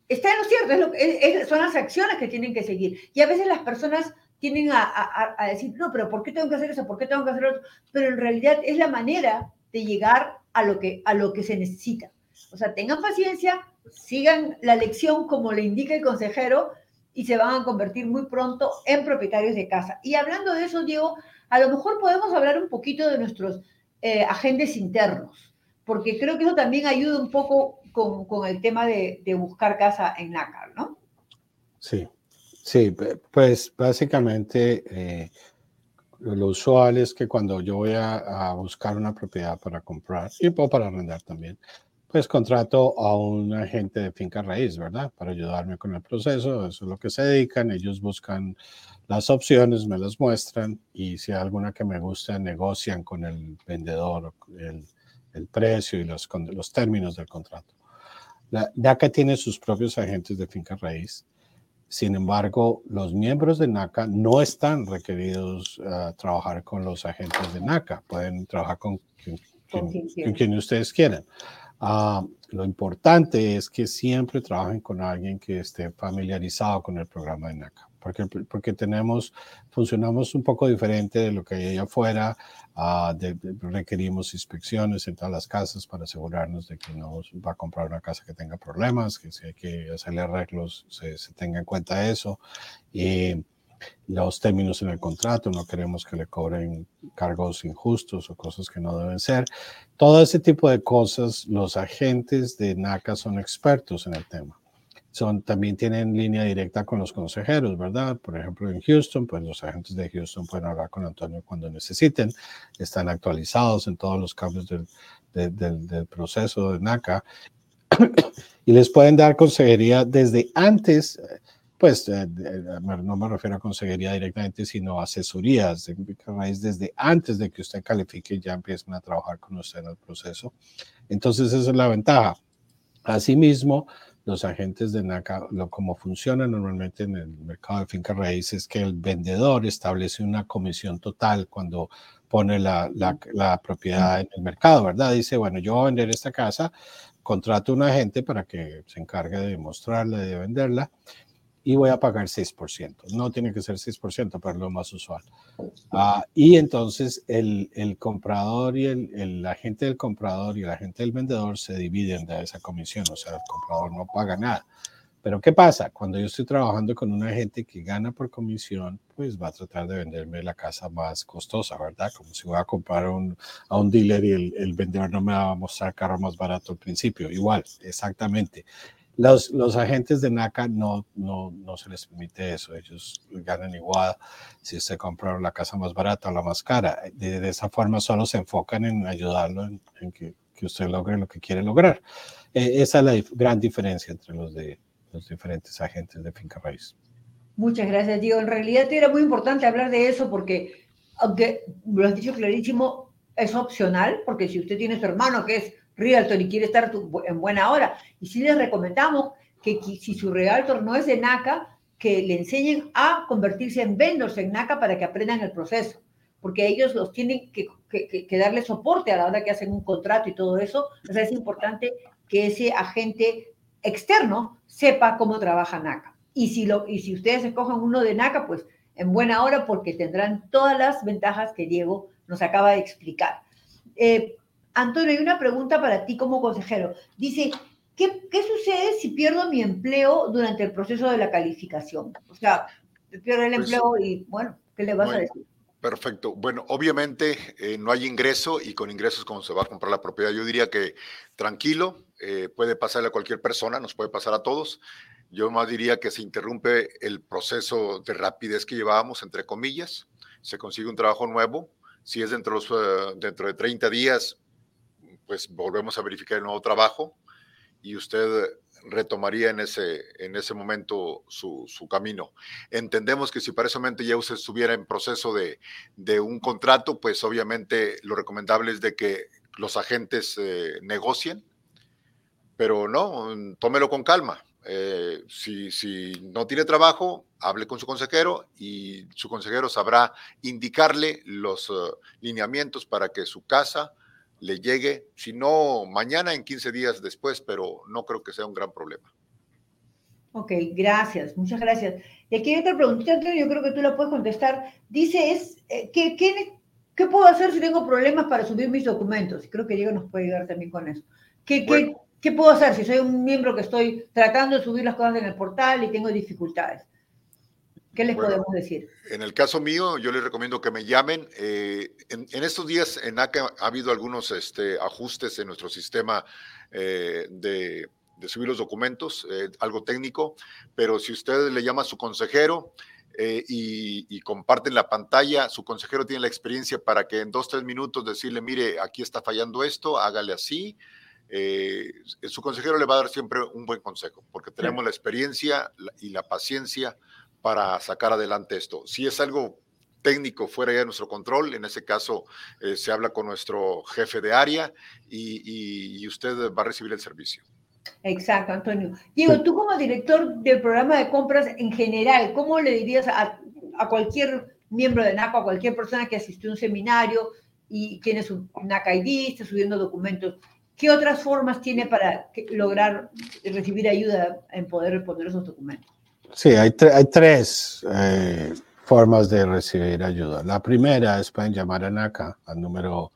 está en lo cierto, es lo, son las acciones que tienen que seguir. Y a veces las personas tienden a, a- a decir, no, pero ¿por qué tengo que hacer eso? ¿Por qué tengo que hacer otro? Pero en realidad es la manera de llegar a lo que, a lo que se necesita. O sea, tengan paciencia, sigan la lección como le indica el consejero y se van a convertir muy pronto en propietarios de casa. Y hablando de eso, Diego, a lo mejor podemos hablar un poquito de nuestros eh, agentes internos, porque creo que eso también ayuda un poco con, con el tema de, de buscar casa en NACAR, ¿no? Sí, sí, pues básicamente eh, lo usual es que cuando yo voy a, buscar una propiedad para comprar y para arrendar también, pues contrato a un agente de finca raíz, ¿verdad? Para ayudarme con el proceso, eso es lo que se dedican, ellos buscan las opciones, me las muestran y si hay alguna que me gusta, negocian con el vendedor el, el precio y los, con- los términos del contrato. La, DACA tiene sus propios agentes de finca raíz. Sin embargo, los miembros de NACA no están requeridos a trabajar con los agentes de NACA. Pueden trabajar con quien, Con quien- quien con quien ustedes quieran. Ah, lo importante es que siempre trabajen con alguien que esté familiarizado con el programa de NACA, porque, porque tenemos, funcionamos un poco diferente de lo que hay allá afuera, ah, requerimos inspecciones en todas las casas para asegurarnos de que no va a comprar una casa que tenga problemas, que si hay que hacerle arreglos se, se tenga en cuenta eso. Y, los términos en el contrato, no queremos que le cobren cargos injustos o cosas que no deben ser. Todo ese tipo de cosas, los agentes de NACA son expertos en el tema. Son, también tienen línea directa con los consejeros, ¿verdad? Por ejemplo, en Houston, pues los agentes de Houston pueden hablar con Antonio cuando necesiten, están actualizados en todos los cambios del, del, del proceso de NACA y les pueden dar consejería desde antes pues eh, no me refiero a consejería directamente, sino asesorías de raíz desde antes de que usted califique ya empiezan a trabajar con usted en el proceso. Entonces esa es la ventaja. Asimismo, los agentes de NACA, lo como funciona normalmente en el mercado de finca raíz es que el vendedor establece una comisión total cuando pone la, la, la, propiedad en el mercado, ¿verdad? Dice, bueno, yo voy a vender esta casa, contrato a un agente para que se encargue de mostrarla, de venderla, y voy a pagar 6%. No tiene que ser 6%, pero es lo más usual. Ah, y entonces el, el comprador y el, el, agente del comprador y el agente del vendedor se dividen de esa comisión, o sea, el comprador no paga nada. Pero ¿qué pasa? Cuando yo estoy trabajando con un agente que gana por comisión, pues va a tratar de venderme la casa más costosa, ¿verdad? Como si voy a comprar un, a un dealer y el, el vendedor no me va a mostrar carro más barato al principio. Igual, exactamente. Los, los agentes de NACA no, no, no se les permite eso, ellos ganan igual si usted compra la casa más barata o la más cara. De, de esa forma solo se enfocan en ayudarlo en, en que, que, usted logre lo que quiere lograr. Eh, esa es la dif gran diferencia entre los, de, los diferentes agentes de finca raíz. Muchas gracias, Diego. En realidad era muy importante hablar de eso porque, aunque lo has dicho clarísimo, es opcional, porque si usted tiene su hermano que es realtor y quiere estar en buena hora. Y sí les recomendamos que si su realtor no es de NACA, que le enseñen a convertirse en vendors en NACA para que aprendan el proceso, porque ellos los tienen que, darle soporte a la hora que hacen un contrato y todo eso. O sea, es importante que ese agente externo sepa cómo trabaja NACA. Y si, lo, y si ustedes escogen uno de NACA, pues en buena hora porque tendrán todas las ventajas que Diego nos acaba de explicar. Eh, Antonio, hay una pregunta para ti como consejero. Dice, ¿qué, ¿qué, sucede si pierdo mi empleo durante el proceso de la calificación? O sea, pierdo el pues, empleo y, bueno, ¿qué le vas bueno, a decir? Perfecto. Bueno, obviamente eh, no hay ingreso y con ingresos como se va a comprar la propiedad. Yo diría que tranquilo, eh, puede pasarle a cualquier persona, nos puede pasar a todos. Yo más diría que se interrumpe el proceso de rapidez que llevábamos, entre comillas, se consigue un trabajo nuevo. Si es dentro, los, uh, dentro de 30 días, pues volvemos a verificar el nuevo trabajo y usted retomaría en ese, en ese momento su, su, camino. Entendemos que si para ese momento ya usted estuviera en proceso de, de un contrato, pues obviamente lo recomendable es de que los agentes eh, negocien, pero no, tómelo con calma. Eh, si, si no tiene trabajo, hable con su consejero y su consejero sabrá indicarle los uh, lineamientos para que su casa le llegue, si no mañana, en 15 días después, pero no creo que sea un gran problema. Ok, gracias, muchas gracias. Y aquí hay otra preguntita, Antonio, yo creo que tú la puedes contestar. Dice, es, eh, ¿qué, qué, qué puedo hacer si tengo problemas para subir mis documentos? Creo que Diego nos puede ayudar también con eso. ¿Qué, bueno. ¿qué, ¿Qué puedo hacer si soy un miembro que estoy tratando de subir las cosas en el portal y tengo dificultades? ¿Qué les bueno, podemos decir? En el caso mío, yo les recomiendo que me llamen. Eh, en, en, estos días en ACA ha habido algunos este, ajustes en nuestro sistema eh, de, de, subir los documentos, eh, algo técnico, pero si usted le llama a su consejero eh, y, y, comparten la pantalla, su consejero tiene la experiencia para que en dos, tres minutos decirle, mire, aquí está fallando esto, hágale así. Eh, su consejero le va a dar siempre un buen consejo, porque tenemos sí. la experiencia y la paciencia para sacar adelante esto. Si es algo técnico fuera ya de nuestro control, en ese caso eh, se habla con nuestro jefe de área y, y, y, usted va a recibir el servicio. Exacto, Antonio. Diego, tú como director del programa de compras en general, ¿cómo le dirías a, a cualquier miembro de NACO, a cualquier persona que asistió a un seminario y tiene su NACA ID, está subiendo documentos, ¿qué otras formas tiene para lograr recibir ayuda en poder responder esos documentos? Sí, hay, hay tres eh, formas de recibir ayuda. La primera es pueden llamar a NACA al número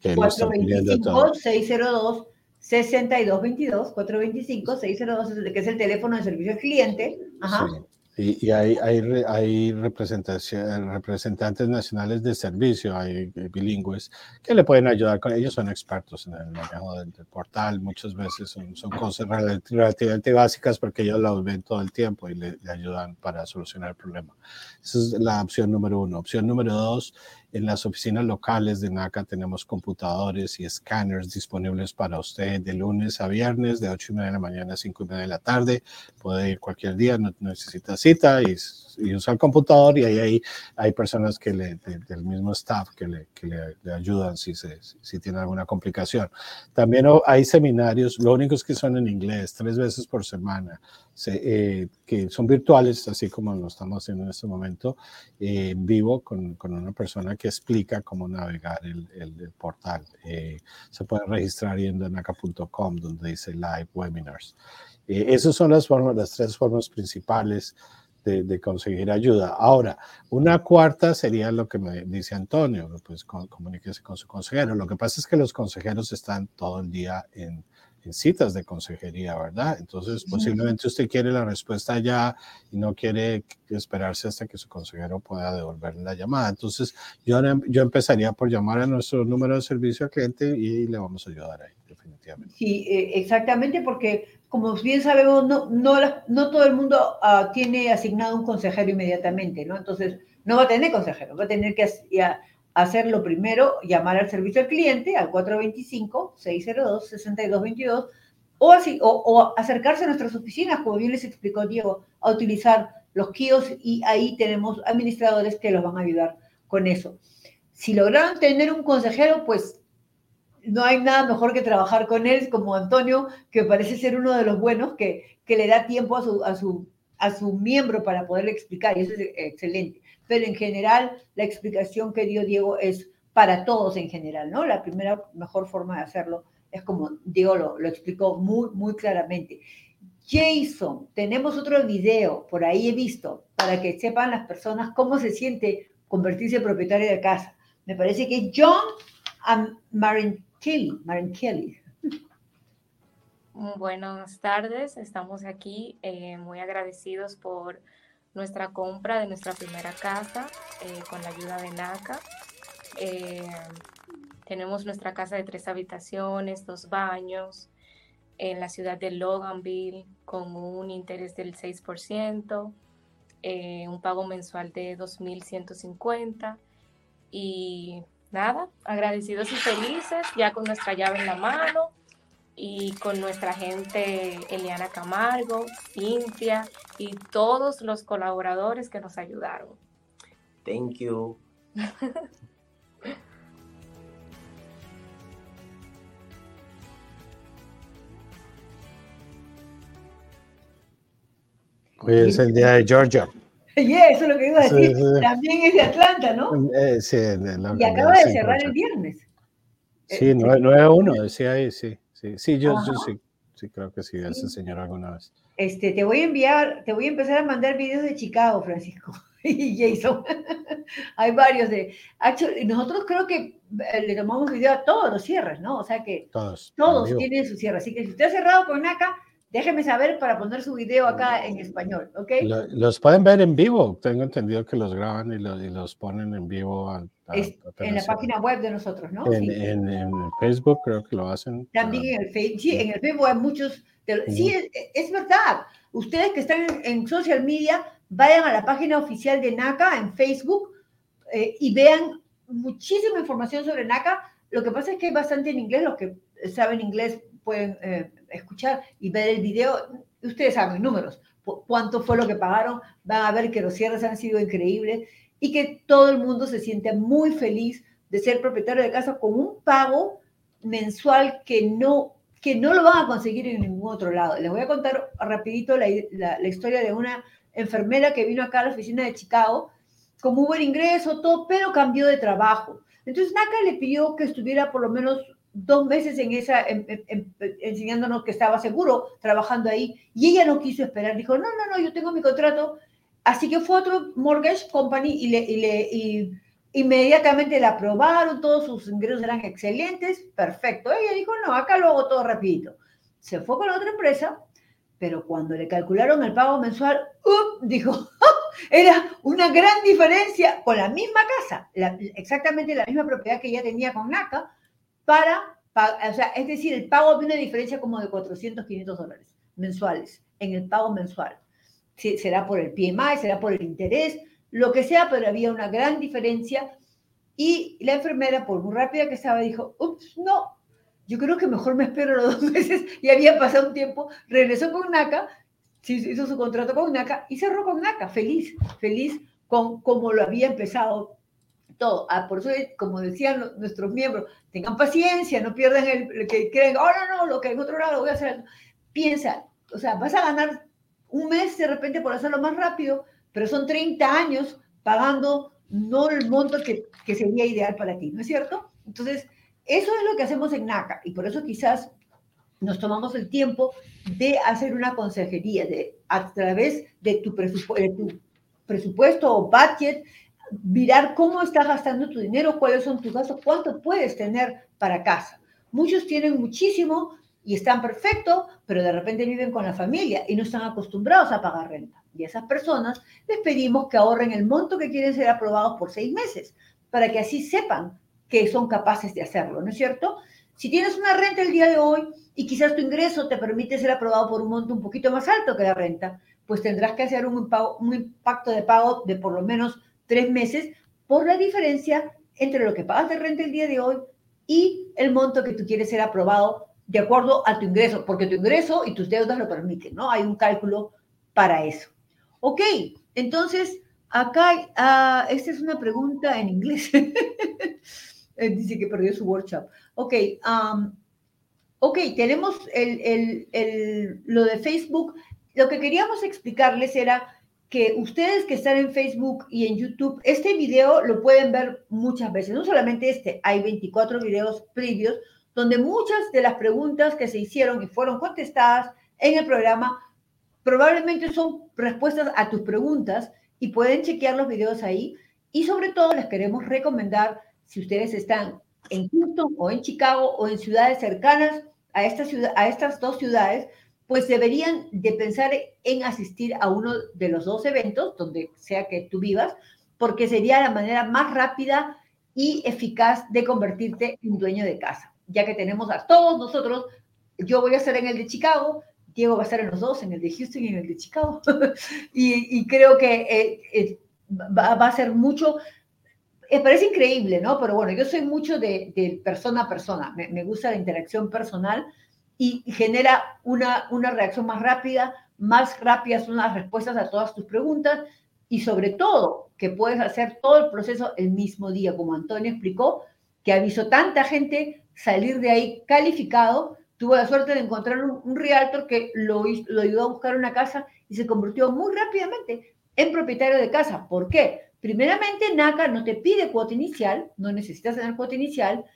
que 425-602. 6222, 425-602, que es el teléfono de servicio al cliente. Ajá. Y, hay, hay, hay representantes nacionales de servicio, hay bilingües, que le pueden ayudar con ellos, son expertos en el manejo del, portal, muchas veces son, son, cosas relativamente básicas porque ellos lo ven todo el tiempo y le, le ayudan para solucionar el problema. Esa es la opción número uno. Opción número dos en las oficinas locales de NACA tenemos computadores y escáneres disponibles para usted de lunes a viernes, de 8 y media de la mañana a 5 y media de la tarde. Puede ir cualquier día, no necesita cita y, y usa el computador y ahí hay, hay personas que le, del mismo staff que, le, que le, ayudan si, se, si tiene alguna complicación. También hay seminarios, lo único es que son en inglés, tres veces por semana. Eh, que son virtuales, así como lo estamos haciendo en este momento, eh, en vivo con, con, una persona que explica cómo navegar el, el, portal. Eh, se puede registrar yendo a naca.com donde dice Live Webinars. esas son las, formas, las tres formas principales de, de, conseguir ayuda. Ahora, una cuarta sería lo que me dice Antonio, pues comuníquese con su consejero. Lo que pasa es que los consejeros están todo el día en en citas de consejería, ¿verdad? Entonces, posiblemente usted quiere la respuesta ya y no quiere esperarse hasta que su consejero pueda devolverle la llamada. Entonces, yo, yo empezaría por llamar a nuestro número de servicio al cliente y le vamos a ayudar ahí, definitivamente. Sí, eh, exactamente, porque como bien sabemos, no, no, no todo el mundo uh, tiene asignado un consejero inmediatamente, ¿no? Entonces, no va a tener consejero, va a tener que hacerlo primero, llamar al servicio al cliente al 425-602-6222 o, así, o, acercarse a nuestras oficinas, como bien les explicó Diego, a utilizar los kiosks y ahí tenemos administradores que los van a ayudar con eso. Si lograron tener un consejero, pues no hay nada mejor que trabajar con él, como Antonio, que parece ser uno de los buenos, que, que le da tiempo a su, a, su, a su miembro para poderle explicar, y eso es excelente pero en general la explicación que dio Diego es para todos en general, ¿no? La primera mejor forma de hacerlo es como Diego lo, explicó muy, muy claramente. Jason, tenemos otro video, por ahí he visto, para que sepan las personas cómo se siente convertirse en propietario de casa. Me parece que John and Marin Kelly. Marin Kelly. Buenas tardes, estamos aquí eh, muy agradecidos por nuestra compra de nuestra primera casa eh, con la ayuda de NACA. Eh, tenemos nuestra casa de tres habitaciones, dos baños, en la ciudad de Loganville con un interés del 6%, eh, un pago mensual de 2.150 y nada, agradecidos y felices ya con nuestra llave en la mano y con nuestra gente Eliana Camargo, Cintia y todos los colaboradores que nos ayudaron. Thank you. [laughs] Hoy es el día de Georgia. [laughs] Yeah, eso es lo que iba a decir. También es de Atlanta, ¿no? Eh, sí, y acaba de cerrar el viernes. Sí, 9-1, decía ahí, sí. Sí, sí yo, yo sí, sí, creo que sí, ese señor alguna vez. Este, te voy a enviar, te voy a empezar a mandar videos de Chicago, Francisco [laughs] y Jason. [laughs] Hay varios de. nosotros creo que eh, le tomamos video a todos los cierres, ¿no? O sea que todos, todos tienen su cierre. Así que si usted ha cerrado con NACA, déjeme saber para poner su video acá en español, ¿ok? los pueden ver en vivo. Tengo entendido que los graban y los, y los ponen en vivo al, en la página web de nosotros, ¿no? En, en, Facebook creo que lo hacen. También en el Facebook, sí, en el Facebook hay muchos. sí, es, verdad. Ustedes que están en, social media, vayan a la página oficial de NACA en Facebook eh, y vean muchísima información sobre NACA. Lo que pasa es que hay bastante en inglés, los que saben inglés pueden eh, escuchar y ver el video. Ustedes saben números, cuánto fue lo que pagaron, van a ver que los cierres han sido increíbles y que todo el mundo se siente muy feliz de ser propietario de casa con un pago mensual que no, que no lo van a conseguir en ningún otro lado. Les voy a contar rapidito la, la, historia de una enfermera que vino acá a la oficina de Chicago con muy buen ingreso, todo, pero cambió de trabajo. Entonces NACA le pidió que estuviera por lo menos dos meses en esa, enseñándonos que estaba seguro trabajando ahí, y ella no quiso esperar, dijo, no, no, no, yo tengo mi contrato, así que fue otro mortgage company y, le, y, le, y inmediatamente la aprobaron, todos sus ingresos eran excelentes, perfecto. Ella dijo, no, acá lo hago todo rapidito. Se fue con la otra empresa, pero cuando le calcularon el pago mensual, dijo, [laughs] era una gran diferencia con la misma casa, exactamente la misma propiedad que ella tenía con NACA, para, o sea, es decir, el pago de una diferencia como de 400, 500 dólares mensuales en el pago mensual. será por el PMI, será por el interés, lo que sea, pero había una gran diferencia. Y la enfermera, por muy rápida que estaba, dijo, ups, no, yo creo que mejor me espero los [laughs] dos meses. Y había pasado un tiempo, regresó con NACA, hizo su contrato con NACA y cerró con NACA, feliz, feliz con cómo lo había empezado todo. Ah, por eso, como decían nuestros miembros, tengan paciencia, no pierdan el, que creen, oh, no, no, lo que en otro lado voy a hacer. Piensa, o sea, vas a ganar un mes de repente por hacerlo más rápido, pero son 30 años pagando no el monto que, que sería ideal para ti, ¿no es cierto? Entonces, eso es lo que hacemos en NACA y por eso quizás nos tomamos el tiempo de hacer una consejería de, a través de tu, presupuesto, tu presupuesto o budget, mirar cómo estás gastando tu dinero, cuáles son tus gastos, cuánto puedes tener para casa. Muchos tienen muchísimo y están perfectos, pero de repente viven con la familia y no están acostumbrados a pagar renta. Y a esas personas les pedimos que ahorren el monto que quieren ser aprobados por seis meses, para que así sepan que son capaces de hacerlo, ¿no es cierto? Si tienes una renta el día de hoy y quizás tu ingreso te permite ser aprobado por un monto un poquito más alto que la renta, pues tendrás que hacer un, un impacto de pago de por lo menos tres meses por la diferencia entre lo que pagas de renta el día de hoy y el monto que tú quieres ser aprobado de acuerdo a tu ingreso, porque tu ingreso y tus deudas lo permiten, ¿no? Hay un cálculo para eso. Ok, entonces, acá, uh, esta es una pregunta en inglés. [laughs] Dice que perdió su workshop. Ok, um, ok, tenemos el, el, el, lo de Facebook. Lo que queríamos explicarles era que ustedes que están en Facebook y en YouTube, este video lo pueden ver muchas veces, no solamente este, hay 24 videos previos donde muchas de las preguntas que se hicieron y fueron contestadas en el programa probablemente son respuestas a tus preguntas y pueden chequear los videos ahí. Y sobre todo les queremos recomendar, si ustedes están en Houston o en Chicago o en ciudades cercanas a, esta ciudad, a estas dos ciudades, pues deberían de pensar en asistir a uno de los dos eventos, donde sea que tú vivas, porque sería la manera más rápida y eficaz de convertirte en dueño de casa, ya que tenemos a todos nosotros, yo voy a estar en el de Chicago, Diego va a estar en los dos, en el de Houston y en el de Chicago. [laughs] y, creo que eh, eh, va, a ser mucho, me parece increíble, ¿no? Pero bueno, yo soy mucho de, persona a persona, me, gusta la interacción personal y genera una, una reacción más rápida, más rápidas son las respuestas a todas tus preguntas y sobre todo que puedes hacer todo el proceso el mismo día, como Antonio explicó, que avisó tanta gente salir de ahí calificado tuvo la suerte de encontrar un, realtor que lo, lo ayudó a buscar una casa y se convirtió muy rápidamente en propietario de casa. ¿Por qué? Primeramente, NACA no te pide cuota inicial, no necesitas tener cuota inicial,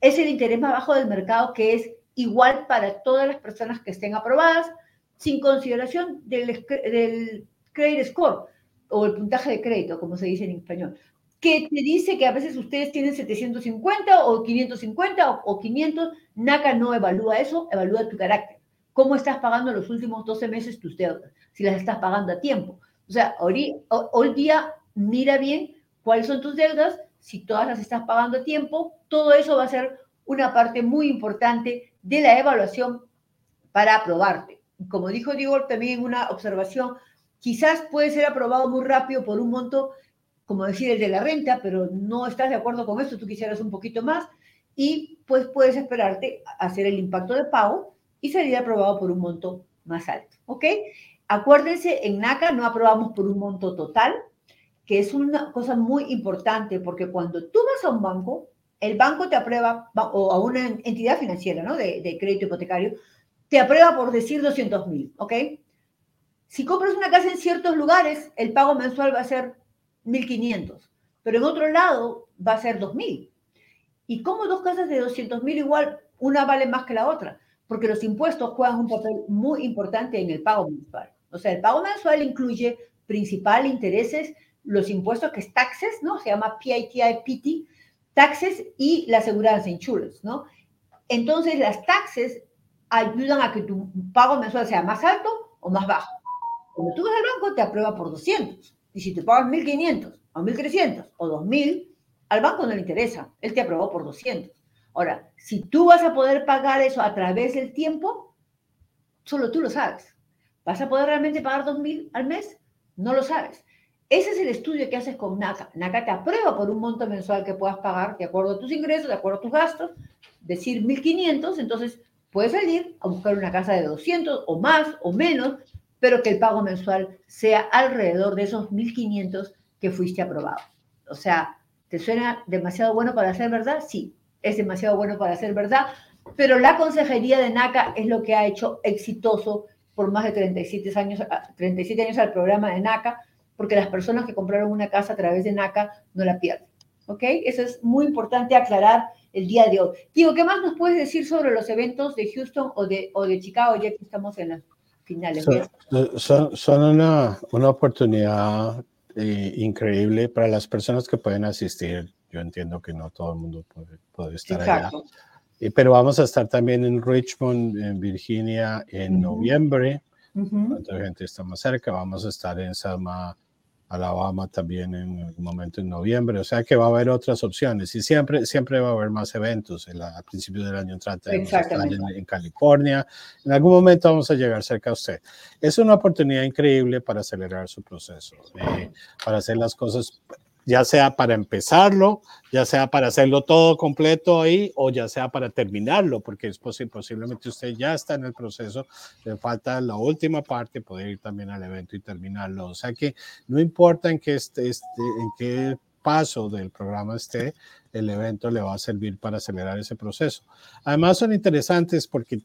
es el interés más bajo del mercado que es igual para todas las personas que estén aprobadas, sin consideración del, del credit score o el puntaje de crédito, como se dice en español que te dice que a veces ustedes tienen 750 o 550 o, 500, NACA no evalúa eso, evalúa tu carácter. ¿Cómo estás pagando los últimos 12 meses tus deudas? Si las estás pagando a tiempo. O sea, hoy, hoy día mira bien cuáles son tus deudas, si todas las estás pagando a tiempo, todo eso va a ser una parte muy importante de la evaluación para aprobarte. Como dijo Diego también en una observación, quizás puede ser aprobado muy rápido por un monto como decir el de la renta, pero no estás de acuerdo con eso, tú quisieras un poquito más, y pues puedes esperarte a hacer el impacto de pago y sería aprobado por un monto más alto, ¿ok? Acuérdense, en NACA no aprobamos por un monto total, que es una cosa muy importante, porque cuando tú vas a un banco, el banco te aprueba, o a una entidad financiera, ¿no? De, de crédito hipotecario, te aprueba por decir 200 mil, ¿ok? Si compras una casa en ciertos lugares, el pago mensual va a ser 1.500, pero en otro lado va a ser 2.000. ¿Y cómo dos casas de 200.000 igual una vale más que la otra, porque los impuestos juegan un papel muy importante en el pago mensual. O sea, el pago mensual incluye principal, intereses, los impuestos que es taxes, ¿no? Se llama PITI, PT, taxes y la seguridad insurance, ¿no? Entonces, las taxes ayudan a que tu pago mensual sea más alto o más bajo. Cuando tú vas al banco, te aprueba por 200. Y si te pagas 1.500 o 1.300 o 2.000, al banco no le interesa. Él te aprobó por 200. Ahora, si tú vas a poder pagar eso a través del tiempo, solo tú lo sabes. ¿Vas a poder realmente pagar 2.000 al mes? No lo sabes. Ese es el estudio que haces con NACA. NACA te aprueba por un monto mensual que puedas pagar de acuerdo a tus ingresos, de acuerdo a tus gastos, decir 1.500, entonces puedes salir a buscar una casa de 200 o más o menos, pero que el pago mensual sea alrededor de esos 1.500 que fuiste aprobado. O sea, ¿te suena demasiado bueno para ser verdad? Sí, es demasiado bueno para ser verdad, pero la consejería de NACA es lo que ha hecho exitoso por más de 37 años, 37 años al programa de NACA, porque las personas que compraron una casa a través de NACA no la pierden. ¿Ok? Eso es muy importante aclarar el día de hoy. Digo, ¿qué más nos puedes decir sobre los eventos de Houston o de, o de Chicago, ya que estamos en las finales? Son, son, una, una, oportunidad eh, increíble para las personas que pueden asistir. Yo entiendo que no todo el mundo puede, puede estar Exacto. allá pero vamos a estar también en Richmond, en Virginia, en noviembre. Cuánta gente está más cerca. Vamos a estar en Selma, Alabama también en algún momento en noviembre. O sea que va a haber otras opciones y siempre, siempre va a haber más eventos. En a principios del año entrante en, en, California. En algún momento vamos a llegar cerca a usted. Es una oportunidad increíble para acelerar su proceso, eh, para hacer las cosas ya sea para empezarlo, ya sea para hacerlo todo completo ahí o ya sea para terminarlo, porque es posible, posiblemente usted ya está en el proceso, le falta la última parte, poder ir también al evento y terminarlo. O sea que no importa en qué, este, en qué paso del programa esté, el evento le va a servir para acelerar ese proceso. Además son interesantes porque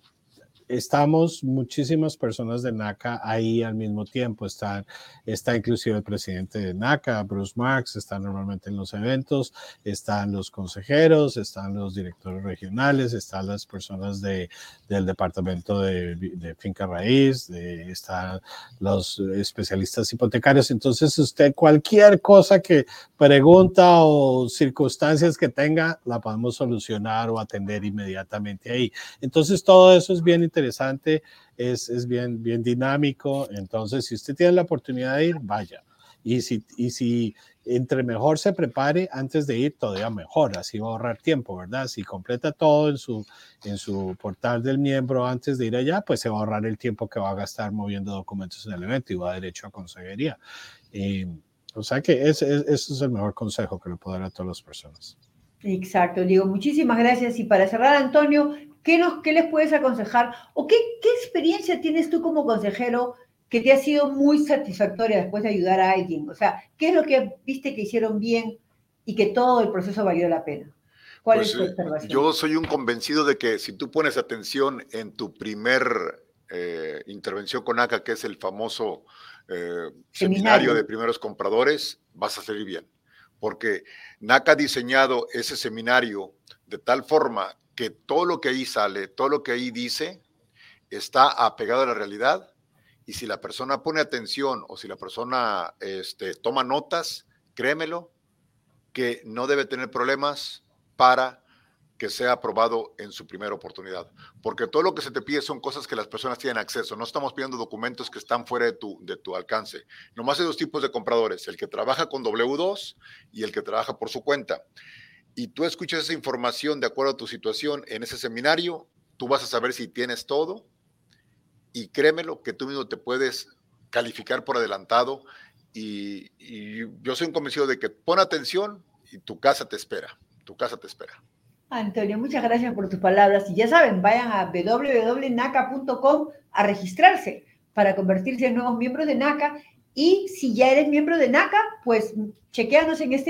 estamos muchísimas personas de NACA ahí al mismo tiempo. Están, está inclusive el presidente de NACA, Bruce Marks, está normalmente en los eventos, están los consejeros, están los directores regionales, están las personas de, del departamento de, de finca raíz, de, están los especialistas hipotecarios. Entonces, usted cualquier cosa que pregunta o circunstancias que tenga, la podemos solucionar o atender inmediatamente ahí. Entonces, todo eso es bien interesante interesante, es, es bien, bien dinámico. Entonces, si usted tiene la oportunidad de ir, vaya. Y si, y si entre mejor se prepare antes de ir, todavía mejor, así va a ahorrar tiempo, ¿verdad? Si completa todo en su, en su portal del miembro antes de ir allá, pues se va a ahorrar el tiempo que va a gastar moviendo documentos en el evento y va derecho a consejería. o sea que ese, ese, es el mejor consejo que le puedo dar a todas las personas. Exacto, Diego. Muchísimas gracias. Y para cerrar, Antonio, ¿qué, nos, qué les puedes aconsejar? ¿O qué, qué experiencia tienes tú como consejero que te ha sido muy satisfactoria después de ayudar a alguien? O sea, ¿qué es lo que viste que hicieron bien y que todo el proceso valió la pena? ¿Cuál pues, es tu eh, observación? Yo soy un convencido de que si tú pones atención en tu primer eh, intervención con ACA, que es el famoso eh, seminario. seminario de primeros compradores, vas a salir bien porque NACA ha diseñado ese seminario de tal forma que todo lo que ahí sale, todo lo que ahí dice, está apegado a la realidad. Y si la persona pone atención o si la persona este, toma notas, créemelo, que no debe tener problemas para que sea aprobado en su primera oportunidad. Porque todo lo que se te pide son cosas que las personas tienen acceso. No estamos pidiendo documentos que están fuera de tu, de tu alcance. Nomás hay dos tipos de compradores, el que trabaja con W2 y el que trabaja por su cuenta. Y tú escuchas esa información de acuerdo a tu situación en ese seminario, tú vas a saber si tienes todo y créemelo que tú mismo te puedes calificar por adelantado y, y yo soy un convencido de que pon atención y tu casa te espera, tu casa te espera. Antonio, muchas gracias por tus palabras. Y ya saben, vayan a www.naca.com a registrarse para convertirse en nuevos miembros de NACA. Y si ya eres miembro de NACA, pues chequeanos en esta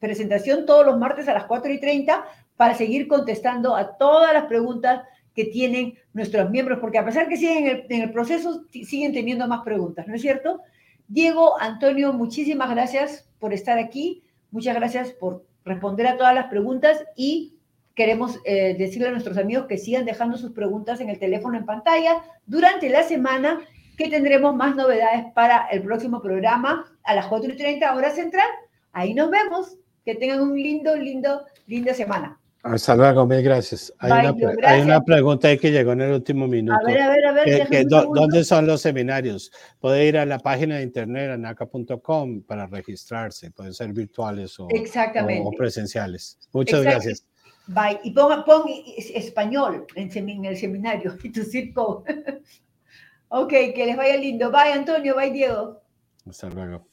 presentación todos los martes a las 4 y 30 para seguir contestando a todas las preguntas que tienen nuestros miembros, porque a pesar que siguen en el, proceso, siguen teniendo más preguntas, ¿no es cierto? Diego, Antonio, muchísimas gracias por estar aquí. Muchas gracias por responder a todas las preguntas y queremos eh, decirle a nuestros amigos que sigan dejando sus preguntas en el teléfono en pantalla durante la semana, que tendremos más novedades para el próximo programa a las 4 y 30 hora central. Ahí nos vemos. Que tengan un lindo, lindo, linda semana. Hasta luego, mil gracias. Hay, Bye, una, hay gracias. una pregunta ahí que llegó en el último minuto. A ver, a ver, a ver. que- do-. ¿Dónde son los seminarios? Puede ir a la página de internet anaca.com para registrarse. Pueden ser virtuales o, presenciales. Muchas gracias. Bye. Y pon, pon es- español en, el seminario [laughs] tu circo. [laughs] ok, que les vaya lindo. Bye, Antonio. Bye, Diego. Hasta luego.